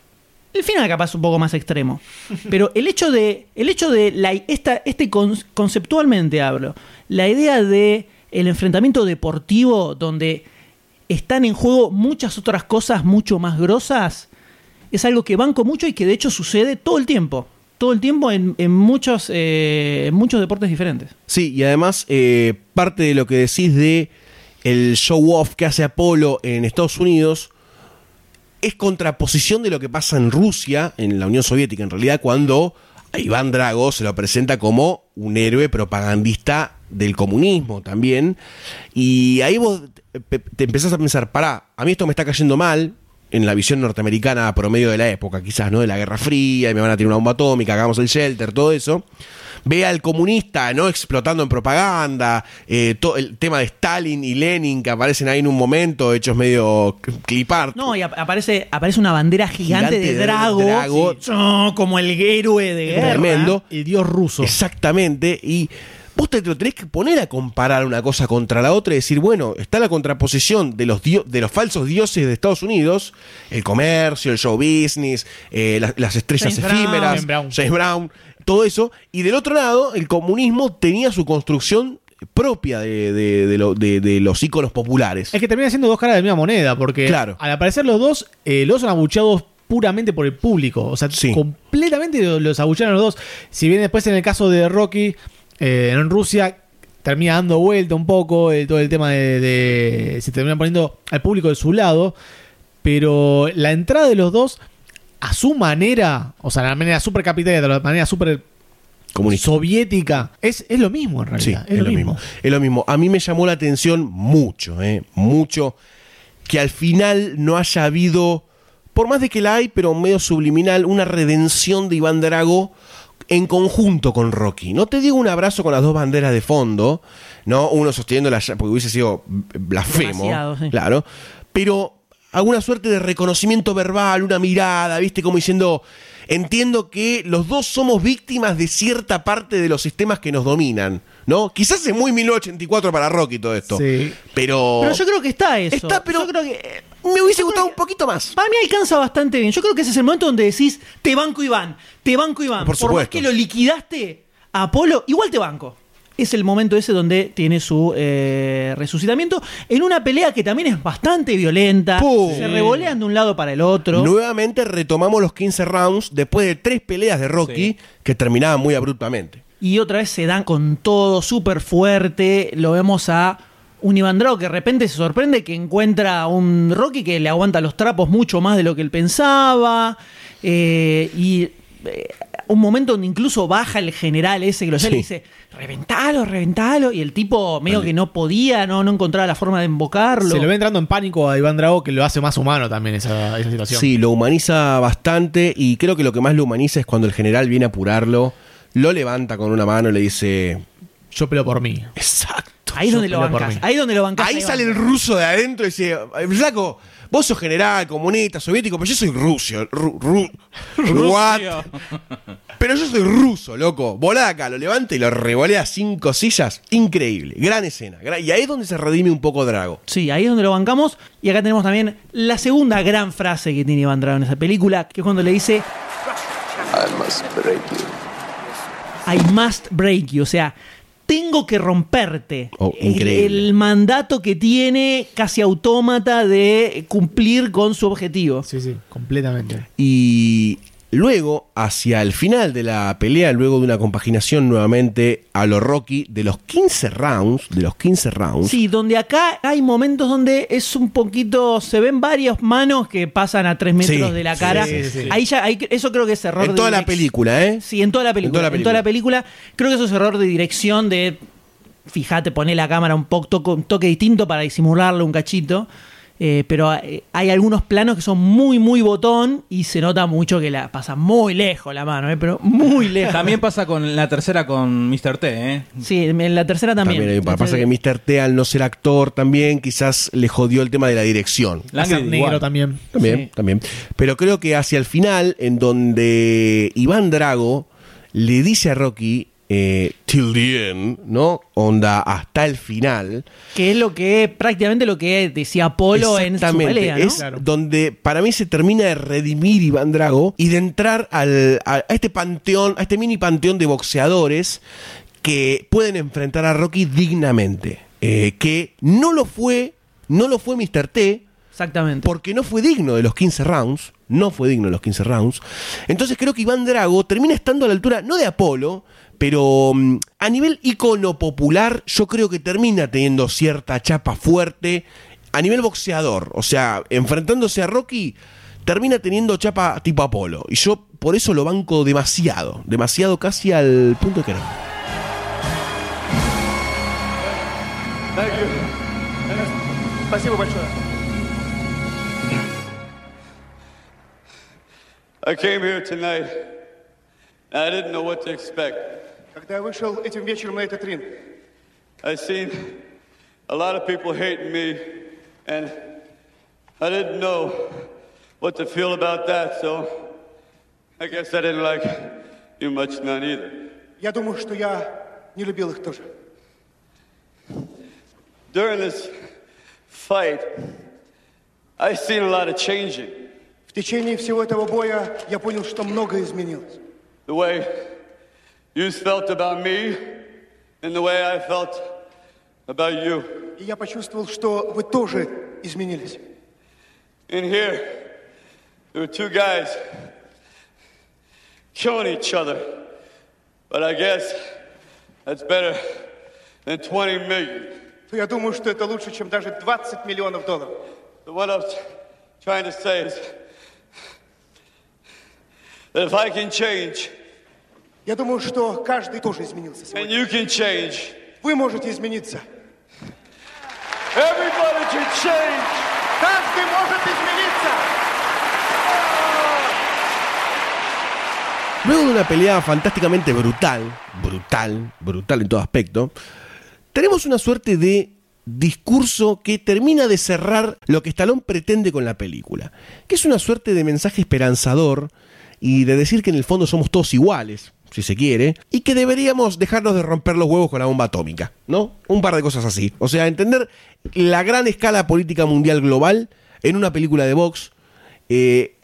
El final capaz un poco más extremo. [laughs] Pero el hecho de. El hecho de la, esta, este con- conceptualmente hablo. La idea de el enfrentamiento deportivo donde están en juego muchas otras cosas mucho más grosas. Es algo que banco mucho y que de hecho sucede todo el tiempo. Todo el tiempo en, en muchos, eh, en muchos deportes diferentes. Sí, y además, eh, parte de lo que decís de el show off que hace Apolo en Estados Unidos es contraposición de lo que pasa en Rusia, en la Unión Soviética en realidad, cuando a Iván Drago se lo presenta como un héroe propagandista del comunismo también. Y ahí vos te empezás a pensar, pará, a mí esto me está cayendo mal, en la visión norteamericana promedio de la época, quizás, ¿no? De la Guerra Fría, y me van a tirar una bomba atómica, hagamos el shelter, todo eso. Ve al comunista, ¿no? Explotando en propaganda, eh, to- el tema de Stalin y Lenin que aparecen ahí en un momento, hechos medio clipar. No, y ap- aparece, aparece una bandera gigante, Gigante de de Drago. Drago. sí, oh, como el héroe de guerra. Tremendo. El dios ruso. Exactamente. Y vos te lo tenés que poner a comparar una cosa contra la otra y decir, bueno, está la contraposición de los, de los falsos dioses de Estados Unidos, el comercio, el show business, eh, las, las estrellas James efímeras, Brown. James Brown, todo eso. Y del otro lado, el comunismo tenía su construcción propia de, de- de lo- de- de los íconos populares. Es que termina siendo dos caras de la misma moneda, porque Claro. al aparecer los dos, eh, los son abucheados puramente por el público. O sea, completamente lo- los abuchearon los dos. Si bien después en el caso de Rocky, eh, en Rusia, termina dando vuelta un poco todo el tema de, de- Se termina poniendo al público de su lado. Pero la entrada de los dos, a su manera, o sea, la manera súper capitalista, de la manera súper soviética, es, es lo mismo en Sí, realidad. es, lo mismo. Es lo mismo. A mí me llamó la atención mucho, eh, mucho, que al final no haya habido, por más de que la hay, pero medio subliminal, una redención de Iván Drago en conjunto con Rocky. No te digo un abrazo con las dos banderas de fondo, ¿no? Uno sosteniendo la porque hubiese sido blasfemo, sí. claro. Pero alguna suerte de reconocimiento verbal, una mirada, ¿viste? Como diciendo, entiendo que los dos somos víctimas de cierta parte de los sistemas que nos dominan, ¿no? Quizás es muy 1984 para Rocky todo esto. Sí. Pero... Pero yo creo que está eso. Está, pero Yo creo que, eh, me hubiese gustado un poquito más. Para mí alcanza bastante bien. Yo creo que ese es el momento donde decís, te banco Iván, te banco Iván. Por Por, más supuesto. que lo liquidaste a Apolo, igual te banco. Es el momento ese donde tiene su eh, resucitamiento en una pelea que también es bastante violenta. Pum. Se revolean de un lado para el otro. Nuevamente retomamos los 15 rounds después de tres peleas de Rocky que terminaban muy abruptamente. Y otra vez se dan con todo, súper fuerte. Lo vemos a un Iván Drago que de repente se sorprende que encuentra a un Rocky que le aguanta los trapos mucho más de lo que él pensaba. Eh, y eh, un momento donde incluso baja el general ese que lo Sí. sale y dice, reventalo, reventalo. Y el tipo medio que no podía, no, no encontraba la forma de embocarlo. Se lo ve entrando en pánico a Iván Drago, que lo hace más humano también esa, esa situación. Sí, lo humaniza bastante y creo que lo que más lo humaniza es cuando el general viene a apurarlo, lo levanta con una mano y le dice... Yo peleo por mí. Exacto. Ahí es donde lo mí. Ahí es donde lo bancás. Ahí ahí sale el ruso de adentro y dice, "Eh, flaco, vos sos general, comunista, soviético, pero yo soy ruso. Ru, ru- [laughs] what? Pero yo soy ruso, loco. Volá acá, lo levanta y lo revolea cinco sillas. Increíble. Gran escena. Y ahí es donde se redime un poco Drago. Sí, ahí es donde lo bancamos. Y acá tenemos también la segunda gran frase que tiene Iván Drago en esa película, que es cuando le dice I must break you. I must break you, o sea, tengo que romperte. Oh, el, mandato que tiene casi autómata de cumplir con su objetivo. Sí, sí, completamente. Y luego, hacia el final de la pelea, luego de una compaginación nuevamente a lo Rocky, de los 15 rounds, de los 15 rounds, Sí, donde acá hay momentos donde es un poquito, se ven varias manos que pasan a tres metros Sí, de la cara. sí, sí. Ahí ya, ahí- eso creo que es error en de toda la película, ¿eh? Sí, en toda la película. En toda la película. Creo que eso es error de dirección de. Fíjate, poner la cámara un poco un toque distinto para disimularle un cachito. Eh, pero eh, hay algunos planos que son muy, muy botón y se nota mucho que la pasa muy lejos la mano, eh, pero muy lejos. También pasa con la tercera con Mr. T, ¿eh? Sí, en la tercera también. También hay. Pasa que Mr. T, al no ser actor, también quizás le jodió el tema de la dirección. Pasa negro también. También, Sí. también. Pero creo que hacia el final, en donde Iván Drago le dice a Rocky, eh, till the end, ¿no? Onda, hasta el final. Que es lo que prácticamente lo que decía Apolo en su pelea, ¿no? Es donde para mí se termina de redimir Iván Drago y de entrar al- a, a este panteón, a este mini panteón de boxeadores que pueden enfrentar a Rocky dignamente. Eh, que no lo fue, no lo fue Mr. T. Exactamente. Porque no fue digno de los 15 rounds. No fue digno de los 15 rounds. Entonces creo que Iván Drago termina estando a la altura, no de Apolo, pero mm, a nivel icono popular yo creo que termina teniendo cierta chapa fuerte a nivel boxeador, o sea, enfrentándose a Rocky termina teniendo chapa tipo Apolo y yo por eso lo banco demasiado, demasiado casi al punto de que no. I came here tonight. I didn't know what to expect. Когда я вышел этим вечером на этот ринг, I seen a lot of people hating me, and I didn't know what to feel about that. So I guess I didn't like you much none either. я думаю, что я не любил их тоже. During this fight, I seen a lot of changing. В течение всего этого боя я понял, что многое изменилось. The way you felt about me, and the way I felt about you. И я почувствовал, что вы тоже изменились. In here, there were two guys killing each other. But I guess that's better than 20 million. То я думаю, что это лучше, чем даже 20 миллионов долларов. So what I'm trying to say is that if I can change, Я думаю, что каждый тоже изменился and сегодня. you can change, Вы можете измениться. everybody can change. Каждый может измениться. Luego de una pelea fantásticamente brutal, brutal, brutal en todo aspecto, tenemos una suerte de discurso que termina de cerrar lo que Stallone pretende con la película, que es una suerte de mensaje esperanzador y de decir que en el fondo somos todos iguales, si se quiere, y que deberíamos dejarnos de romper los huevos con la bomba atómica, ¿no? Un par de cosas así. O sea, entender la gran escala política mundial global en una película de box, eh,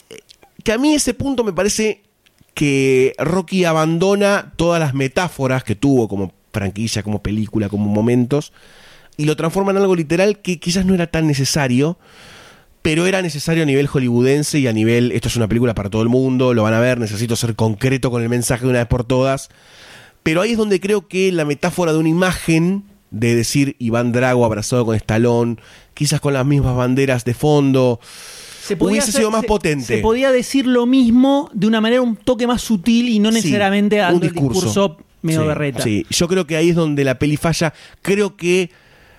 que a mí ese punto me parece que Rocky abandona todas las metáforas que tuvo como franquicia, como película, como momentos, y lo transforma en algo literal que quizás no era tan necesario, pero era necesario a nivel hollywoodense y a nivel, esto es una película para todo el mundo, lo van a ver, necesito ser concreto con el mensaje de una vez por todas, pero ahí es donde creo que la metáfora de una imagen, de decir Iván Drago abrazado con Stallone, quizás con las mismas banderas de fondo, Se podía hubiese hacer- sido más se- potente. Se podía decir lo mismo de una manera un toque más sutil y no Sí, necesariamente un dando el discurso. discurso medio Sí, berreta. Sí, yo creo que ahí es donde la peli falla. Creo que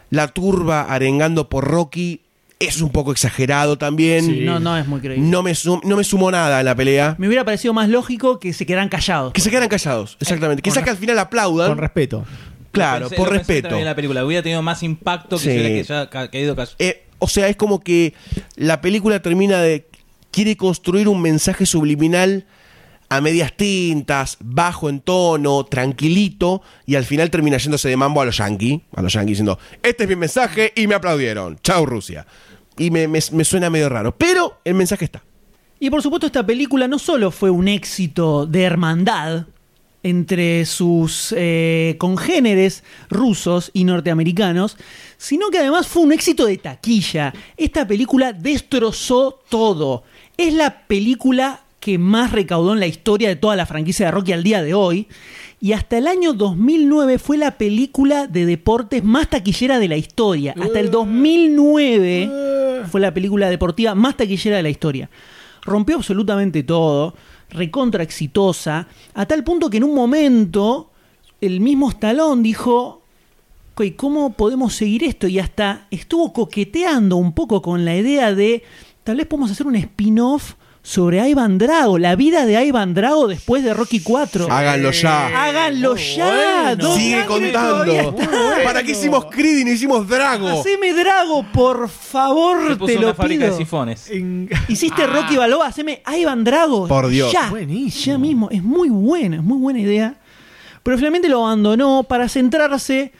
la turba arengando por Rocky es un poco exagerado también. Sí. No, no es muy creíble. No me, sum- no me sumó nada en la pelea. Me hubiera parecido más lógico que se quedaran callados. Que se quedaran callados, exactamente. Quizás que al final aplaudan. Con respeto. Claro, pensé- por respeto. en la película. Hubiera tenido más impacto que Sí. si hubiera que ya caído caso. Eh, o sea, es como que la película termina de. quiere construir un mensaje subliminal a medias tintas, bajo en tono, tranquilito, y al final termina yéndose de mambo a los yankees, a los yankees diciendo, este es mi mensaje y me aplaudieron. Chau Rusia. Y me, me- suena medio raro, pero el mensaje está. Y por supuesto esta película no solo fue un éxito de hermandad entre sus eh, congéneres rusos y norteamericanos, sino que además fue un éxito de taquilla. Esta película destrozó todo. Es la película que más recaudó en la historia de toda la franquicia de Rocky al día de hoy. Y hasta el año 2009 fue la película de deportes más taquillera de la historia. Hasta el 2009 fue la película deportiva más taquillera de la historia. Rompió absolutamente todo, recontra exitosa, a tal punto que en un momento el mismo Stallone dijo, "Ok, ¿cómo podemos seguir esto? Y hasta estuvo coqueteando un poco con la idea de, tal vez podemos hacer un spin-off sobre Ivan Drago, la vida de Ivan Drago después de Rocky 4. Háganlo ya. Háganlo ya. Sigue contando. ¿Para qué hicimos Creed y no hicimos Drago? Haceme Drago, por favor, te una lo fábrica pido. de sifones. Hiciste Rocky Balboa, haceme Ivan Drago. Por Dios. Ya, ya mismo. Es muy buena, es muy buena idea. Pero finalmente lo abandonó para centrarse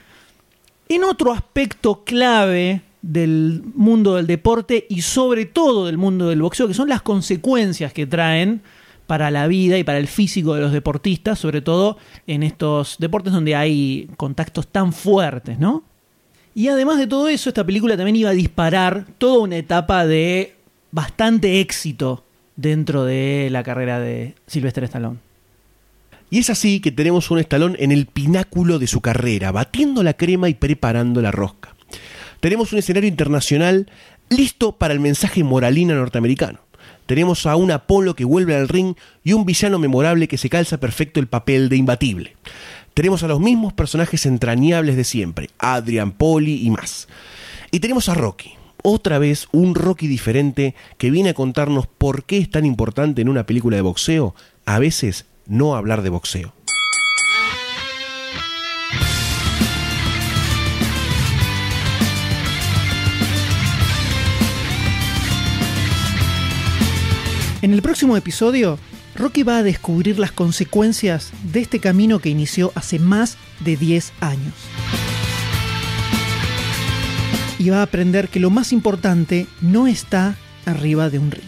en otro aspecto clave del mundo del deporte y sobre todo del mundo del boxeo, que son las consecuencias que traen para la vida y para el físico de los deportistas, sobre todo en estos deportes donde hay contactos tan fuertes, ¿no? Y además de todo eso, esta película también iba a disparar toda una etapa de bastante éxito dentro de la carrera de Sylvester Stallone. Y es así que tenemos un estalón en el pináculo de su carrera, batiendo la crema y preparando la rosca. Tenemos un escenario internacional listo para el mensaje moralina norteamericano. Tenemos a un Apolo que vuelve al ring y un villano memorable que se calza perfecto el papel de imbatible. Tenemos a los mismos personajes entrañables de siempre, Adrian, Poli y más. Y tenemos a Rocky, otra vez un Rocky diferente que viene a contarnos por qué es tan importante en una película de boxeo a veces no hablar de boxeo. En el próximo episodio, Rocky va a descubrir las consecuencias de este camino que inició hace más de 10 años. Y va a aprender que lo más importante no está arriba de un ring.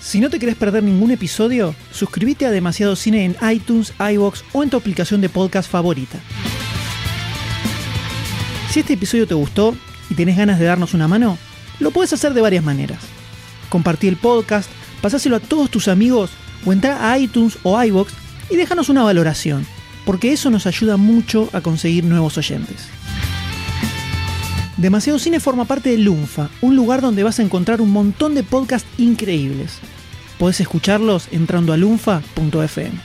Si no te querés perder ningún episodio, suscríbete a Demasiado Cine en iTunes, iBox o en tu aplicación de podcast favorita. Si este episodio te gustó y tenés ganas de darnos una mano, lo puedes hacer de varias maneras. Compartí el podcast, pasáselo a todos tus amigos o entra a iTunes o iBox y déjanos una valoración, porque eso nos ayuda mucho a conseguir nuevos oyentes. Demasiado Cine forma parte de Lunfa, un lugar donde vas a encontrar un montón de podcasts increíbles. Podés escucharlos entrando a lunfa.fm.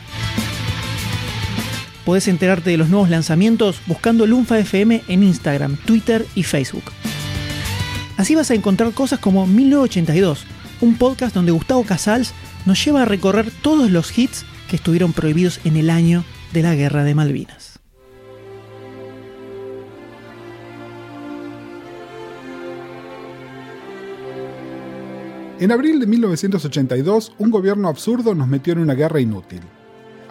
Podés enterarte de los nuevos lanzamientos buscando Lunfa FM en Instagram, Twitter y Facebook. Así vas a encontrar cosas como 1982, un podcast donde Gustavo Casals nos lleva a recorrer todos los hits que estuvieron prohibidos en el año de la Guerra de Malvinas. En abril de 1982, un gobierno absurdo nos metió en una guerra inútil.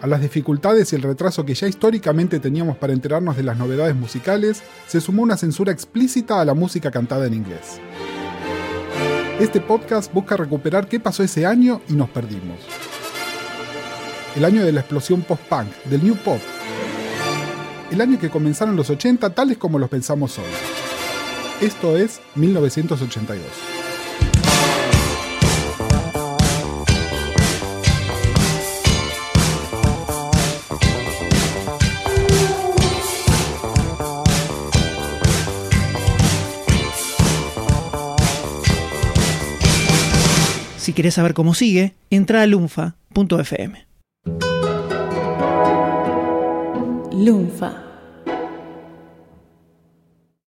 A las dificultades y el retraso que ya históricamente teníamos para enterarnos de las novedades musicales, se sumó una censura explícita a la música cantada en inglés. Este podcast busca recuperar qué pasó ese año y nos perdimos. El año de la explosión post-punk, del new pop. El año que comenzaron los 80 tales como los pensamos hoy. Esto es 1982. Querés saber cómo sigue, entra a lunfa.fm. Lunfa.